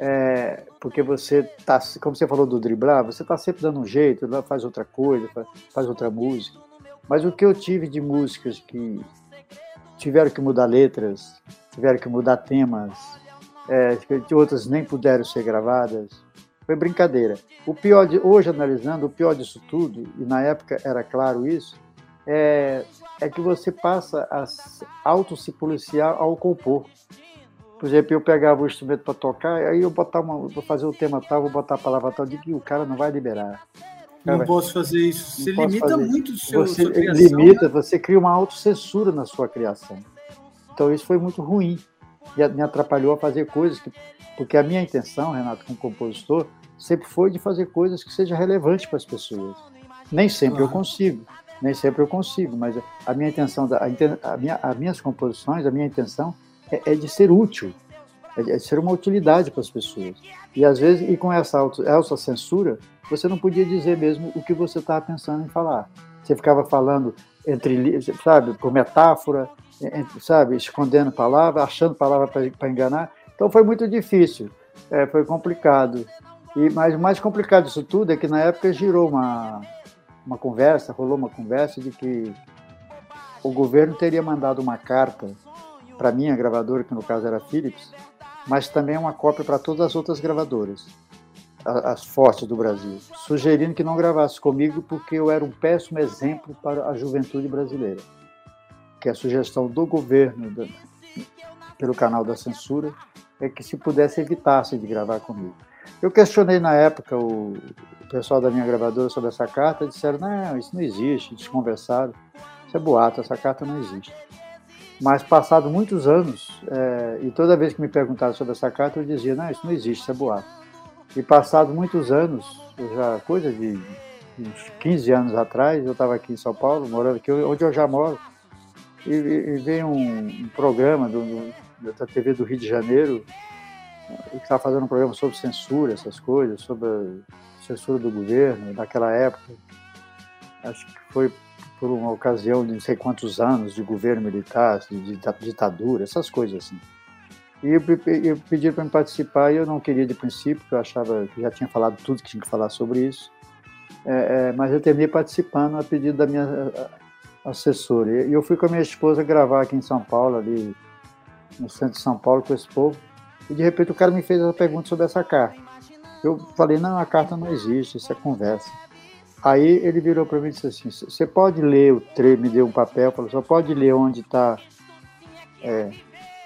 É, porque você tá, como você falou do driblar, você está sempre dando um jeito, faz outra coisa, faz, outra música. Mas o que eu tive de músicas que tiveram que mudar letras, tiveram que mudar temas, é, outras nem puderam ser gravadas, foi brincadeira. O pior de, hoje analisando, o pior disso tudo, e na época era claro isso, é, é que você passa a auto se policiar ao compor. Por exemplo, eu pegava o instrumento para tocar, aí eu botar uma, vou fazer o tema tal, vou botar a palavra tal, de que o cara não vai liberar. não posso fazer isso. Você limita muito o seu, você sua criação. limita, você cria uma autocensura na sua criação. Então isso foi muito ruim. E me atrapalhou a fazer coisas que. Porque a minha intenção, Renato, como compositor, sempre foi de fazer coisas que sejam relevantes para as pessoas. Nem sempre eu Claro. consigo, nem sempre eu consigo, mas a minha intenção, a, a minha, as minhas composições, a minha intenção é, é de ser útil, é de, é de ser uma utilidade para as pessoas. E às vezes, e com essa auto, essa censura, você não podia dizer mesmo o que você estava pensando em falar. Você ficava falando entre, sabe, por metáfora, en- sabe, escondendo palavras, achando palavra para enganar. Então foi muito difícil, é, foi complicado. E mas o mais complicado disso tudo é que na época girou uma uma conversa, rolou uma conversa de que o governo teria mandado uma carta para minha gravadora, que no caso era a Philips, mas também uma cópia para todas as outras gravadoras, as fortes do Brasil, sugerindo que não gravasse comigo porque eu era um péssimo exemplo para a juventude brasileira. Que a sugestão do governo, pelo canal da censura, é que se pudesse evitasse de gravar comigo. Eu questionei na época o, pessoal da minha gravadora sobre essa carta, disseram, não, isso não existe, eles conversaram, isso é boato, essa carta não existe. Mas passado muitos anos, eh, e toda vez que me perguntaram sobre essa carta, eu dizia, não, isso não existe, isso é boato. E passado muitos anos, já coisa de uns 15 anos atrás, eu estava aqui em São Paulo, morando aqui, onde eu já moro, e- e veio um, um programa do, do- da TV do Rio de Janeiro, que estava fazendo um programa sobre censura, essas coisas, sobre a censura do governo, daquela época. Acho que foi por uma ocasião de não sei quantos anos de governo militar, de dita- ditadura, essas coisas assim. E eu, eu pedi para me participar e eu não queria de princípio, porque eu achava que já tinha falado tudo que tinha que falar sobre isso. É, é, mas eu terminei participando a pedido da minha assessora. E eu fui com a minha esposa gravar aqui em São Paulo, ali no centro de São Paulo, com esse povo. E de repente o cara me fez essa pergunta sobre essa carta. Eu falei, não, a carta não existe, isso é conversa. Aí ele virou para mim e disse assim, você pode ler o trecho, me deu um papel, falou, só pode ler onde está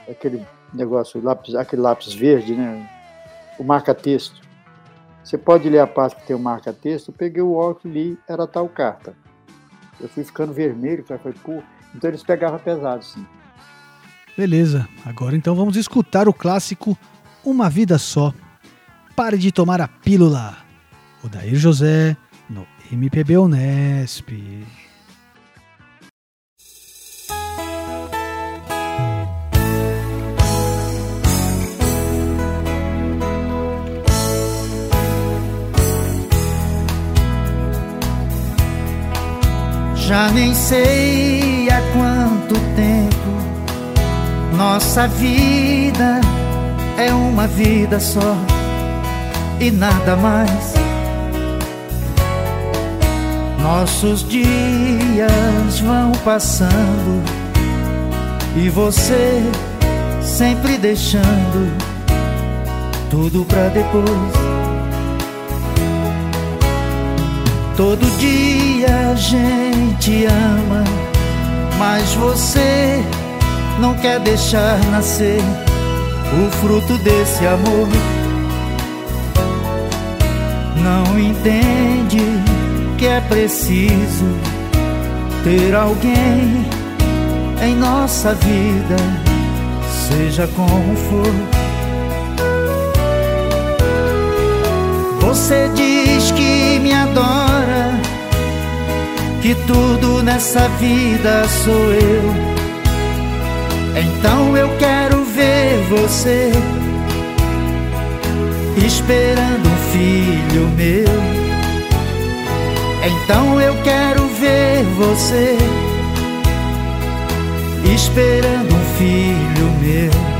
aquele negócio, lápis, aquele lápis verde, né? O marca-texto. Você pode ler a parte que tem o marca-texto, peguei o óculos e li, era tal carta. Eu fui ficando vermelho, falei, pô, então eles pegavam pesado, sim. Beleza, agora então vamos escutar o clássico Uma Vida Só. Pare de tomar a pílula. O Dair José no MPB Unesp. Já nem sei nossa vida é uma vida só e nada mais. Nossos dias vão passando e você sempre deixando tudo pra depois. Todo dia a gente ama, mas você não quer deixar nascer o fruto desse amor. Não entende que é preciso ter alguém em nossa vida, seja como for. Você diz que me adora, que tudo nessa vida sou eu. Então eu quero ver você esperando um filho meu. Então eu quero ver você esperando um filho meu.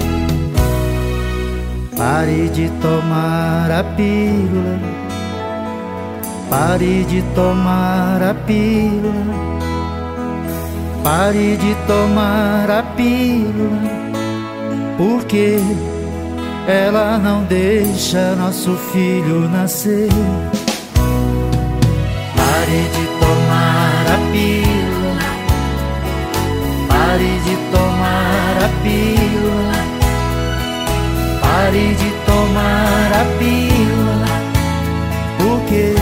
Pare de tomar a pílula. Pare de tomar a pílula. Pare de tomar a pílula. Porque ela não deixa nosso filho nascer. Pare de tomar a pílula. Pare de tomar a pílula. Pare de tomar a pílula, porque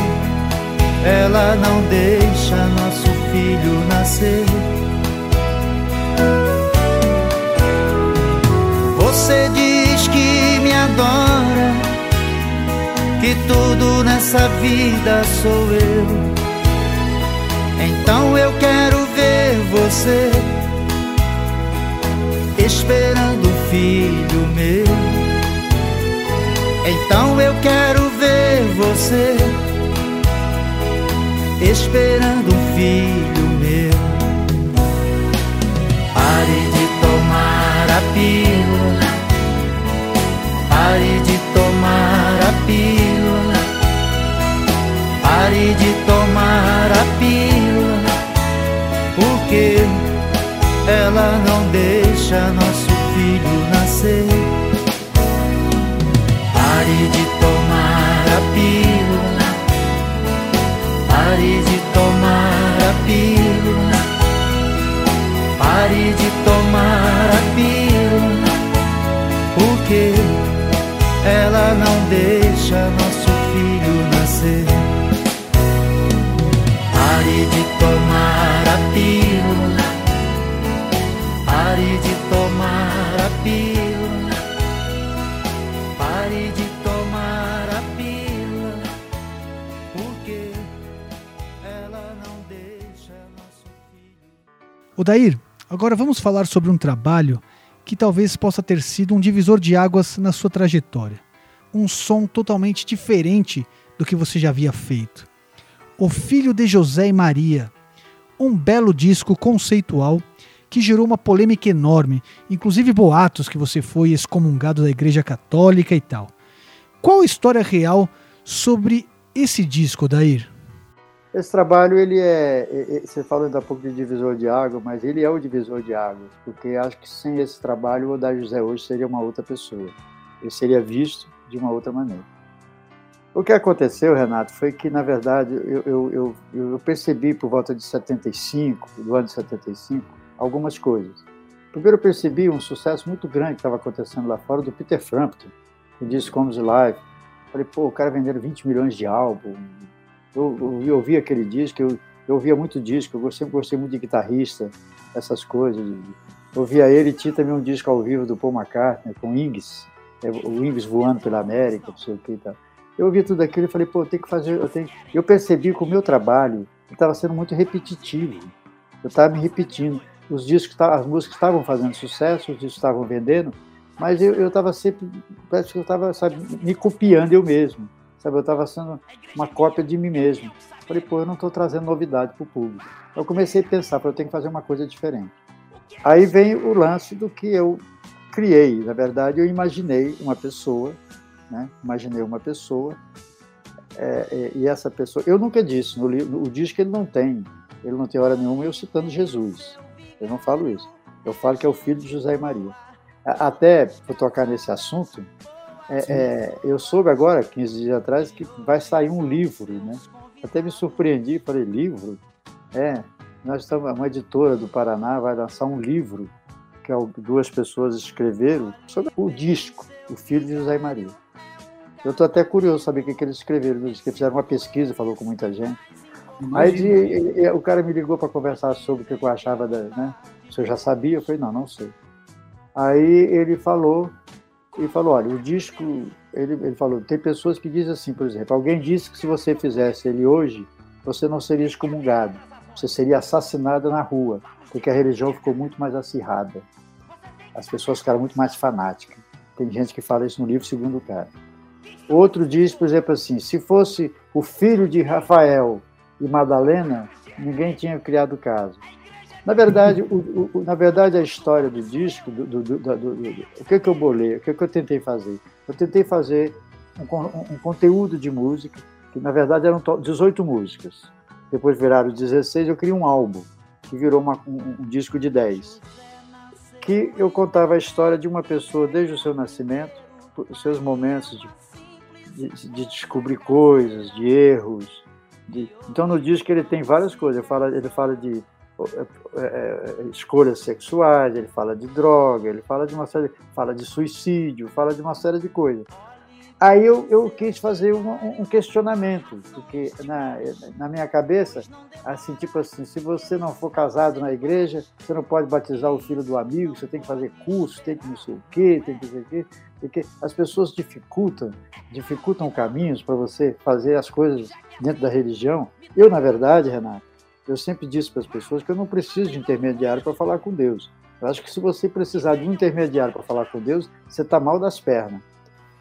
ela não deixa nosso filho nascer. Você diz que me adora, que tudo nessa vida sou eu. Então eu quero ver você esperando o filho meu. Então eu quero ver você esperando um filho pare de tomar a pílula, porque ela não deixa nosso filho nascer. Pare de tomar a pílula. Pare de tomar a pílula. Pare de tomar a pílula. Porque ela não Odair, agora vamos falar sobre um trabalho que talvez possa ter sido um divisor de águas na sua trajetória. Um som totalmente diferente do que você já havia feito. O Filho de José e Maria, um belo disco conceitual que gerou uma polêmica enorme, inclusive boatos que você foi excomungado da Igreja Católica e tal. Qual a história real sobre esse disco, Odair? Esse trabalho, ele é, é- é- Você falou ainda há pouco de divisor de água, mas ele é o divisor de águas, porque acho que sem esse trabalho o Odair José hoje seria uma outra pessoa. Ele seria visto de uma outra maneira. O que aconteceu, Renato, foi que, na verdade, eu, eu, eu, eu percebi por volta de 75, do ano de 75, algumas coisas. Primeiro, eu percebi um sucesso muito grande que estava acontecendo lá fora do Peter Frampton, o disco Comes Live. Falei, pô, o cara vendendo 20 milhões de álbuns. Eu, eu, eu ouvi aquele disco, eu, eu ouvia muito disco, eu sempre gostei muito de guitarrista, essas coisas. Eu ouvia ele tinha também um disco ao vivo do Paul McCartney, com Ings, é, o Ings voando pela América, não sei o que e tal. Eu ouvi tudo aquilo e falei, pô, eu tenho que fazer. Eu, tenho... eu percebi que o meu trabalho estava sendo muito repetitivo. Eu estava me repetindo. Os discos, as músicas estavam fazendo sucesso, os discos estavam vendendo, mas eu estava sempre. Parece que eu estava, me copiando eu mesmo. Sabe, eu estava sendo uma cópia de mim mesmo. Falei, pô, eu não estou trazendo novidade para o público. Eu comecei a pensar, eu tenho que fazer uma coisa diferente. Aí vem o lance do que eu criei. Na verdade, eu imaginei uma pessoa, né? Imaginei uma pessoa é, é, e essa pessoa. Eu nunca disse no livro, o disco ele não tem, ele não tem hora nenhuma eu citando Jesus. Eu não falo isso. Eu falo que é o filho de José e Maria. Até por tocar nesse assunto, é, é, eu soube agora, 15 dias atrás, que vai sair um livro, né? Até me surpreendi, falei, livro? É, nós estamos, uma editora do Paraná vai lançar um livro que duas pessoas escreveram sobre o disco, o filho de José Maria. Eu estou até curioso saber o que, que eles escreveram, eles fizeram uma pesquisa, falou com muita gente. Aí de- o cara me ligou para conversar sobre o que eu achava, da, né? Se eu já sabia, eu falei, não, não sei. Aí ele falou, ele falou, olha, o disco, ele, ele falou, tem pessoas que dizem assim, por exemplo, alguém disse que se você fizesse ele hoje, você não seria excomungado, você seria assassinado na rua, porque a religião ficou muito mais acirrada. As pessoas ficaram muito mais fanáticas. Tem gente que fala isso no livro, segundo o cara. Outro diz, por exemplo, assim: se fosse o filho de Rafael e Madalena, ninguém tinha criado caso. Na verdade, o, o- na verdade a história do disco, do, do- do- o que, que eu bolei, o que, que eu tentei fazer? Eu tentei fazer um, um conteúdo de música, que na verdade eram to- 18 músicas. Depois viraram 16, eu criei um álbum, que virou uma- um, um disco de 10. Que eu contava a história de uma pessoa desde o seu nascimento, os seus momentos de de, de descobrir coisas, de erros. de- Então no disco ele tem várias coisas. Ele fala, ele fala de escolhas sexuais, ele fala de droga, ele fala de uma série, fala de suicídio, fala de uma série de coisas. Aí eu, eu quis fazer um, um questionamento, porque na, na minha cabeça, assim, tipo assim, se você não for casado na igreja, você não pode batizar o filho do amigo, você tem que fazer curso, tem que não sei o quê, tem que não sei o quê, porque as pessoas dificultam, dificultam caminhos para você fazer as coisas dentro da religião. Eu, na verdade, Renato, eu sempre disse para as pessoas que eu não preciso de intermediário para falar com Deus. Eu acho que se você precisar de um intermediário para falar com Deus, você está mal das pernas.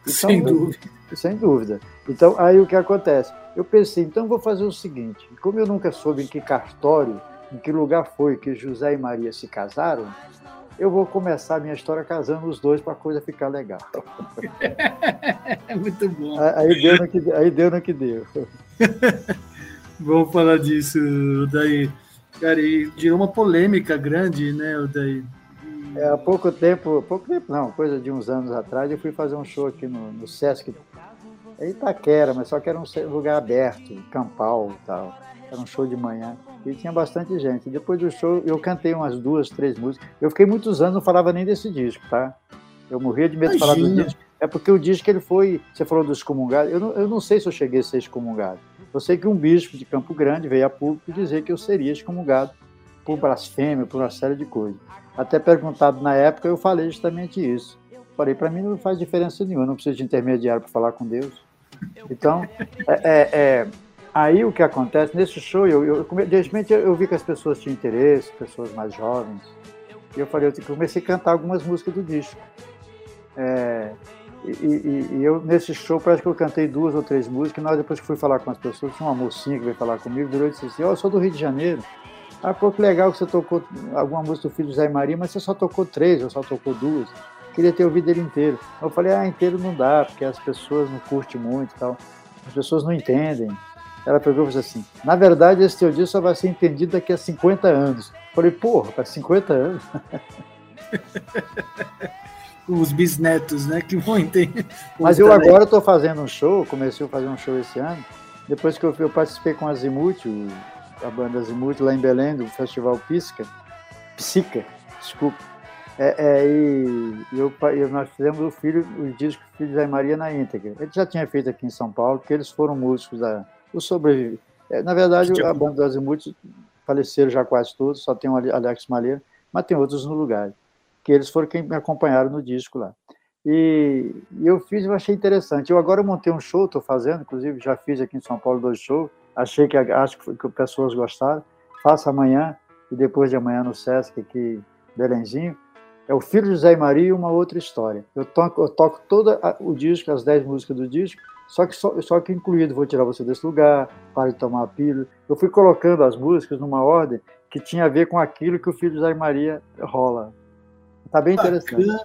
Então, sem dúvida. Sem dúvida. Então, aí o que acontece? Eu pensei, então vou fazer o seguinte: como eu nunca soube em que cartório, em que lugar foi que José e Maria se casaram, eu vou começar a minha história casando os dois para a coisa ficar legal. [laughs] É muito bom. Aí deu no que, aí deu. No que deu. [laughs] Vamos falar disso daí. Cara, e gerou uma polêmica grande, né, o daí. É, há pouco tempo, pouco tempo não, coisa de uns anos atrás, eu fui fazer um show aqui no, no Sesc, em Itaquera, mas só que era um lugar aberto, campal e tal. Era um show de manhã e tinha bastante gente. Depois do show, eu cantei umas duas, três músicas. Eu fiquei muitos anos, não falava nem desse disco, tá? Eu morria de medo Imagina. de falar do disco. É porque o disco ele foi. Você falou do excomungado. Eu não, eu não sei se eu cheguei a ser excomungado. Eu sei que um bispo de Campo Grande veio a público dizer que eu seria excomungado por blasfêmia, por uma série de coisas. Até perguntado na época, eu falei justamente isso. Falei, para mim não faz diferença nenhuma, não preciso de intermediário para falar com Deus. Então, é, é, é, aí o que acontece, nesse show, eu, eu, de repente eu vi que as pessoas tinham interesse, pessoas mais jovens, e eu falei, eu comecei a cantar algumas músicas do disco. É, e, e, e, eu, nesse show, parece que eu cantei duas ou três músicas, e nós, depois que fui falar com as pessoas, tinha uma mocinha que veio falar comigo, durou e disse assim, oh, eu sou do Rio de Janeiro, ah, pô, que legal que você tocou alguma música do filho de Zé Maria, mas você só tocou três, ou só tocou duas. Queria ter ouvido ele inteiro. Eu falei, ah, inteiro não dá, porque as pessoas não curtem muito e tal. As pessoas não entendem. Ela pegou e disse assim: na verdade, esse teu disco só vai ser entendido daqui a 50 anos. Eu falei, porra, para 50 anos? [laughs] Os bisnetos, né, que vão entender. [laughs] Mas eu agora estou fazendo um show, comecei a fazer um show esse ano. Depois que eu, eu participei com a Zimuth, a banda Azimuth lá em Belém, do Festival Pisca, Psica, desculpa. É, é, e, eu, eu, nós fizemos o filho, o disco Filhos da Maria na íntegra. Ele já tinha feito aqui em São Paulo, porque eles foram músicos da, o sobrevive. É, na verdade, a banda do Azimuth faleceram já quase todos, só tem o Alex Malheiro, mas tem outros no lugar, que eles foram quem me acompanharam no disco lá. E, e eu fiz, eu achei interessante. Eu agora montei um show, estou fazendo, inclusive já fiz aqui em São Paulo dois shows, Achei que acho que, pessoas gostaram. Faça amanhã e depois de amanhã no Sesc aqui, Belenzinho. É o Filho de José e Maria e uma outra história. Eu toco, eu toco todo o disco, as dez músicas do disco, só que só, só que incluído Vou Tirar Você Desse Lugar, Pare de Tomar a Pílula. Eu fui colocando as músicas numa ordem que tinha a ver com aquilo que o Filho de José e Maria rola. Tá bem Bacana, interessante.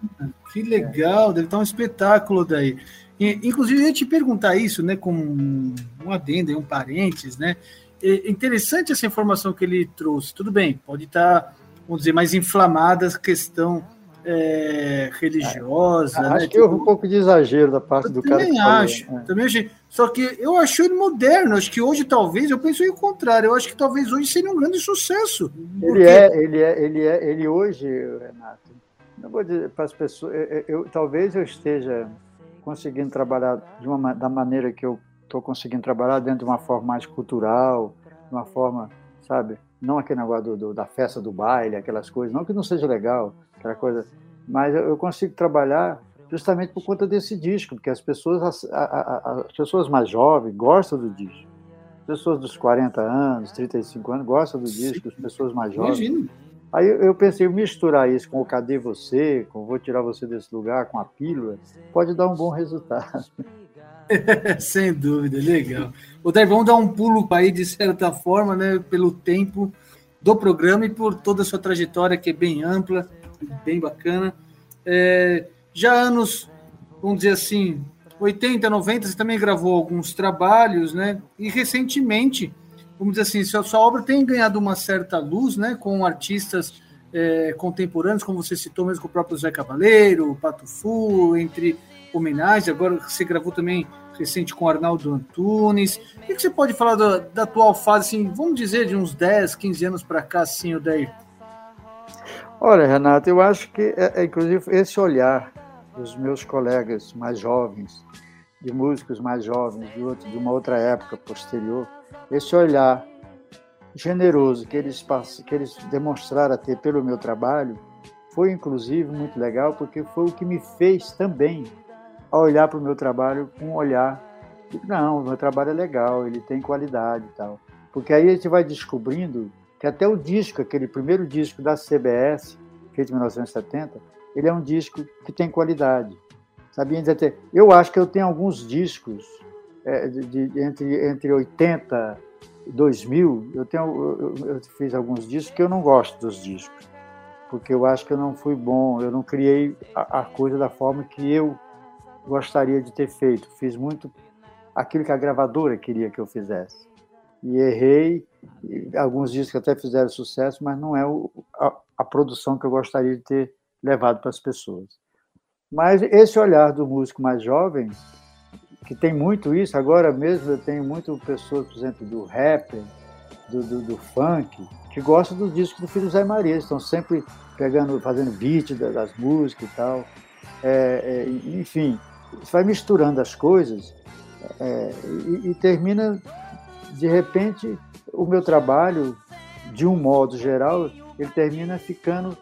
Que legal, é. deve estar um espetáculo daí. Inclusive, eu ia te perguntar isso, né, com um adendo, um parênteses, né? É interessante essa informação que ele trouxe. Tudo bem, pode estar, vamos dizer, mais inflamada a questão é, religiosa. É, acho né? que houve um pouco de exagero da parte eu do cara. Também acho, falou, né? também achei. Só que eu acho ele moderno. Acho que hoje talvez, eu penso o contrário. Eu acho que talvez hoje seria um grande sucesso. Ele porque... é, ele é, ele é, ele hoje, Renato. Vou dizer para as pessoas. Eu, eu, talvez eu esteja conseguindo trabalhar de uma, da maneira que eu estou conseguindo trabalhar, dentro de uma forma mais cultural, de uma forma, sabe, não aquele negócio do, do, da festa do baile, aquelas coisas, não que não seja legal, aquela coisa, mas eu consigo trabalhar justamente por conta desse disco, porque as pessoas, as, as pessoas mais jovens gostam do disco. As pessoas dos 40 anos, 35 anos gostam do disco, as pessoas mais jovens. Imagina. Aí eu pensei, misturar isso com o Cadê Você, com Vou Tirar Você Desse Lugar, com a pílula, pode dar um bom resultado. [laughs] Sem dúvida, legal. O Dai, vamos dar um pulo aí, de certa forma, né, pelo tempo do programa e por toda a sua trajetória, que é bem ampla, bem bacana. É, já anos, vamos dizer assim, 80, 90, você também gravou alguns trabalhos, né? E recentemente vamos dizer assim, sua, obra tem ganhado uma certa luz, né, com artistas é, contemporâneos, como você citou mesmo com o próprio Zé Cavaleiro, o Pato Fu, entre homenagens, agora você gravou também recente com Arnaldo Antunes. O que, você pode falar da, da, atual fase, assim, vamos dizer, de uns 10, 15 anos para cá, assim, Odair? Olha, Renato, eu acho que, é, é, inclusive, esse olhar dos meus colegas mais jovens, de músicos mais jovens, de, outro, de uma outra época posterior, esse olhar generoso que eles, que eles demonstraram ter pelo meu trabalho foi, inclusive, muito legal, porque foi o que me fez também a olhar para o meu trabalho com um olhar de, não, o meu trabalho é legal, ele tem qualidade e tal. Porque aí a gente vai descobrindo que até o disco, aquele primeiro disco da CBS, feito em 1970, ele é um disco que tem qualidade. Sabia dizer, eu acho que eu tenho alguns discos é, de, de, entre, entre 80 e 2000, eu, tenho, eu, eu fiz alguns discos que eu não gosto dos discos, porque eu acho que eu não fui bom, eu não criei a, a coisa da forma que eu gostaria de ter feito. Fiz muito aquilo que a gravadora queria que eu fizesse. E errei, alguns discos até fizeram sucesso, mas não é o, a, a produção que eu gostaria de ter levado para as pessoas. Mas esse olhar do músico mais jovem, que tem muito isso, agora mesmo eu tenho muito pessoas, por exemplo, do rapper, do, do, do funk, que gostam dos discos do Filho Zé Maria, estão sempre pegando, fazendo beat das músicas e tal. É, é, enfim, vai misturando as coisas é, e, e, termina, de repente, o meu trabalho, de um modo geral, ele termina ficando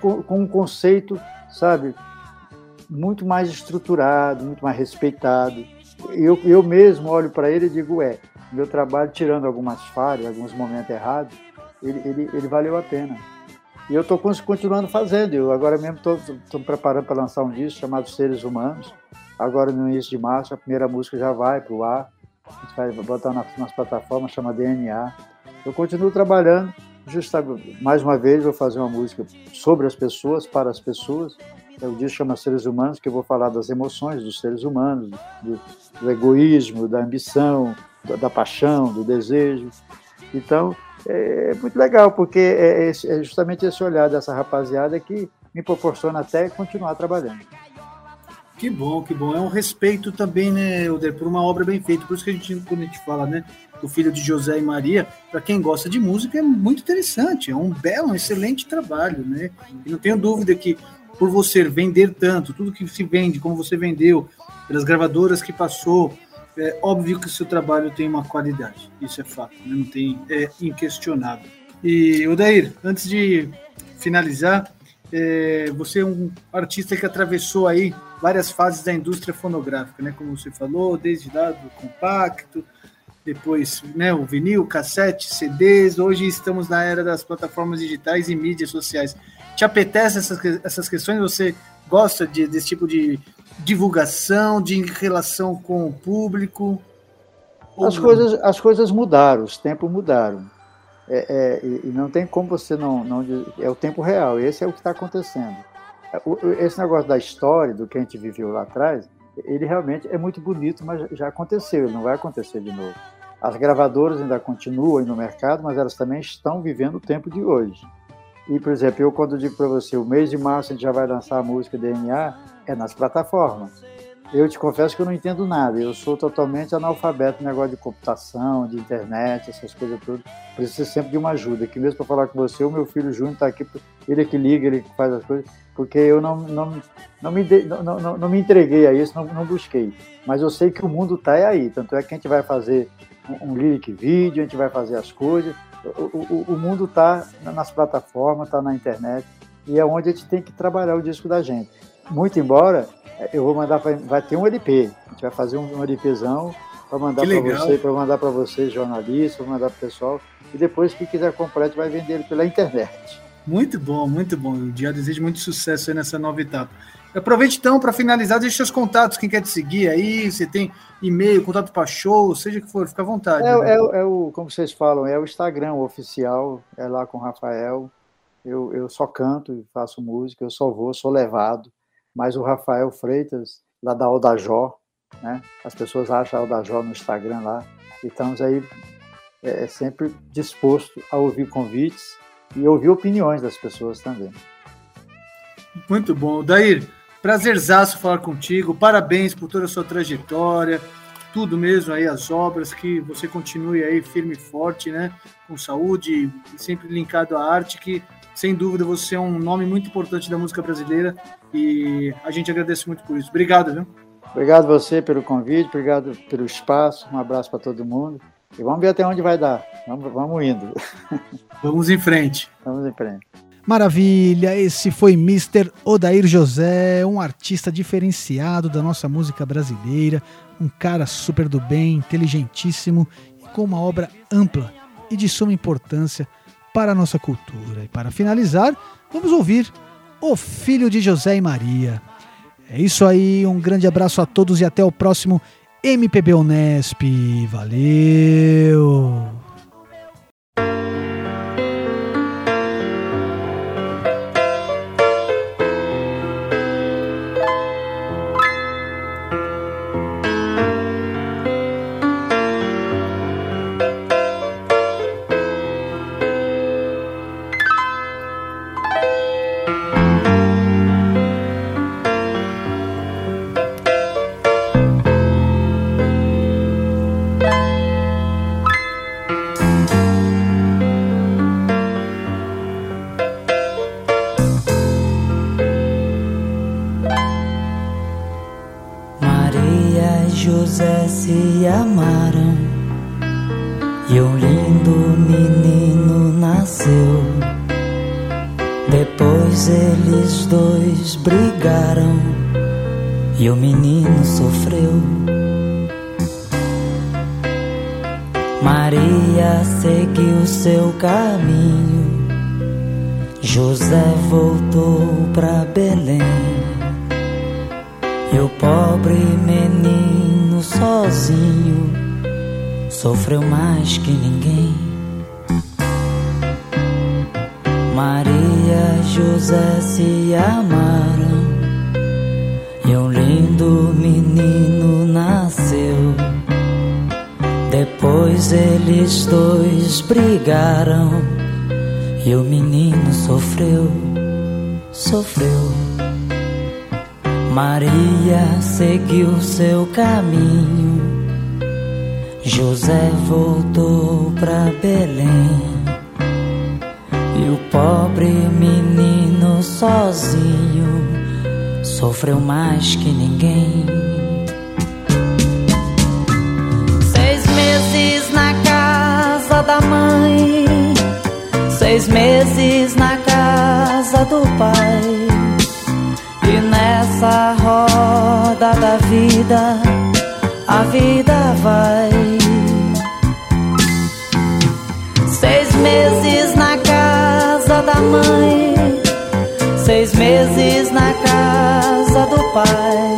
com um conceito sabe, muito mais estruturado, muito mais respeitado. Eu, eu mesmo olho para ele e digo, é, meu trabalho, tirando algumas falhas, alguns momentos errados, ele, ele, ele valeu a pena. E eu estou continuando fazendo. Eu agora mesmo estou preparando para lançar um disco chamado Seres Humanos. Agora, no início de março, a primeira música já vai para o ar. A gente vai botar nas, nas plataformas, chama DNA. Eu continuo trabalhando justamente, mais uma vez, vou fazer uma música sobre as pessoas, para as pessoas. O disco chama Seres Humanos, que eu vou falar das emoções dos seres humanos, do, do egoísmo, da ambição, da, da, paixão, do desejo. Então, é, é muito legal, porque é, é, é justamente esse olhar dessa rapaziada que me proporciona até continuar trabalhando. Que bom, que bom. É um respeito também, né, Helder, por uma obra bem feita. Por isso que a gente, quando a gente fala, né, do filho de José e Maria, para quem gosta de música, é muito interessante. É um belo, um excelente trabalho, né? E não tenho dúvida que por você vender tanto, tudo que se vende, como você vendeu, pelas gravadoras que passou, é óbvio que o seu trabalho tem uma qualidade. Isso é fato, né? não tem, é inquestionável. E, Odair, antes de finalizar, é, você é um artista que atravessou aí várias fases da indústria fonográfica, né? Como você falou, desde lá do compacto, depois né, o vinil, cassete, CDs. Hoje estamos na era das plataformas digitais e mídias sociais. Te apetece essas, essas questões? Você gosta de, desse tipo de divulgação, de relação com o público? As coisas, as coisas mudaram, os tempos mudaram. É, é, e não tem como você não, não. É o tempo real, esse é o que está acontecendo. Esse negócio da história, do que a gente viveu lá atrás, ele realmente é muito bonito, mas já aconteceu, ele não vai acontecer de novo. As gravadoras ainda continuam no mercado, mas elas também estão vivendo o tempo de hoje. E, por exemplo, eu quando digo para você, o mês de março a gente já vai lançar a música DNA, é nas plataformas. Eu te confesso que eu não entendo nada, eu sou totalmente analfabeto no negócio de computação, de internet, essas coisas todas. Preciso sempre de uma ajuda. Aqui mesmo para falar com você, o meu filho Júnior está aqui, ele é que liga, ele que faz as coisas, porque eu não, não, não, me, não, não, não me entreguei a isso, não, não busquei. Mas eu sei que o mundo está aí, tanto é que a gente vai fazer um lyric vídeo, a gente vai fazer as coisas, o, o, o mundo está nas plataformas, está na internet, e é onde a gente tem que trabalhar o disco da gente. Muito embora, eu vou mandar, pra, vai ter um LP, a gente vai fazer um, um LPzão para mandar para você, para mandar para vocês jornalistas, para mandar para o pessoal, e depois quem quiser comprar, a gente vai vender ele pela internet. Muito bom, muito bom. O dia desejo muito sucesso aí nessa nova etapa. Aproveite então para finalizar, deixe seus contatos, quem quer te seguir aí, você tem e-mail, contato para show, seja que for, fica à vontade. É, né? é, é, o, como vocês falam, é o Instagram oficial, é lá com o Rafael. Eu, eu só canto e faço música, eu só vou, sou levado. Mas o Rafael Freitas, lá da Aldajó, né? As pessoas acham a Aldajó no Instagram lá. Estamos aí é, sempre disposto a ouvir convites e ouvir opiniões das pessoas também. Muito bom. Dair, prazerzaço falar contigo. Parabéns por toda a sua trajetória, tudo mesmo aí, as obras, que você continue aí firme e forte, né? Com saúde, sempre linkado à arte, que sem dúvida você é um nome muito importante da música brasileira e a gente agradece muito por isso. Obrigado, viu? Obrigado você pelo convite, obrigado pelo espaço, um abraço para todo mundo. E vamos ver até onde vai dar. Vamos, vamos indo. [laughs] Vamos em frente. Vamos em frente. Maravilha, esse foi Mr. Odair José, um artista diferenciado da nossa música brasileira, um cara super do bem, inteligentíssimo e com uma obra ampla e de suma importância para a nossa cultura. E para finalizar, vamos ouvir O Filho de José e Maria. É isso aí, um grande abraço a todos e até o próximo MPB Unesp. Valeu! Maria e José se amaram e um lindo menino nasceu. Depois eles dois brigaram e o menino sofreu. Maria seguiu seu caminho, José voltou para Belém. O pobre menino sozinho sofreu mais que ninguém. Maria e José se amaram e um lindo menino nasceu. Depois eles dois brigaram e o menino sofreu, sofreu. Maria seguiu seu caminho, José voltou para Belém. E o pobre menino sozinho sofreu mais que ninguém. Seis meses na casa da mãe, seis meses na casa do pai. E nessa roda da vida, a vida vai. Seis meses na casa da mãe, seis meses na casa do pai.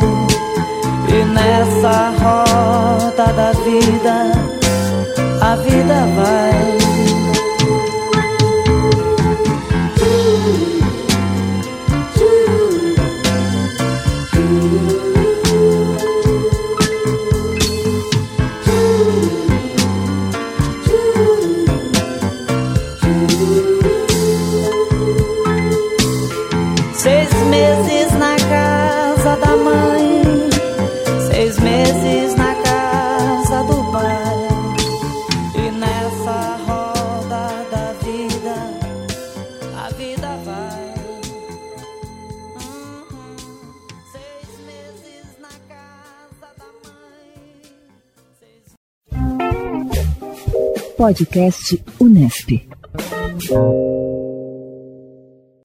E nessa roda da vida, Podcast Unesp.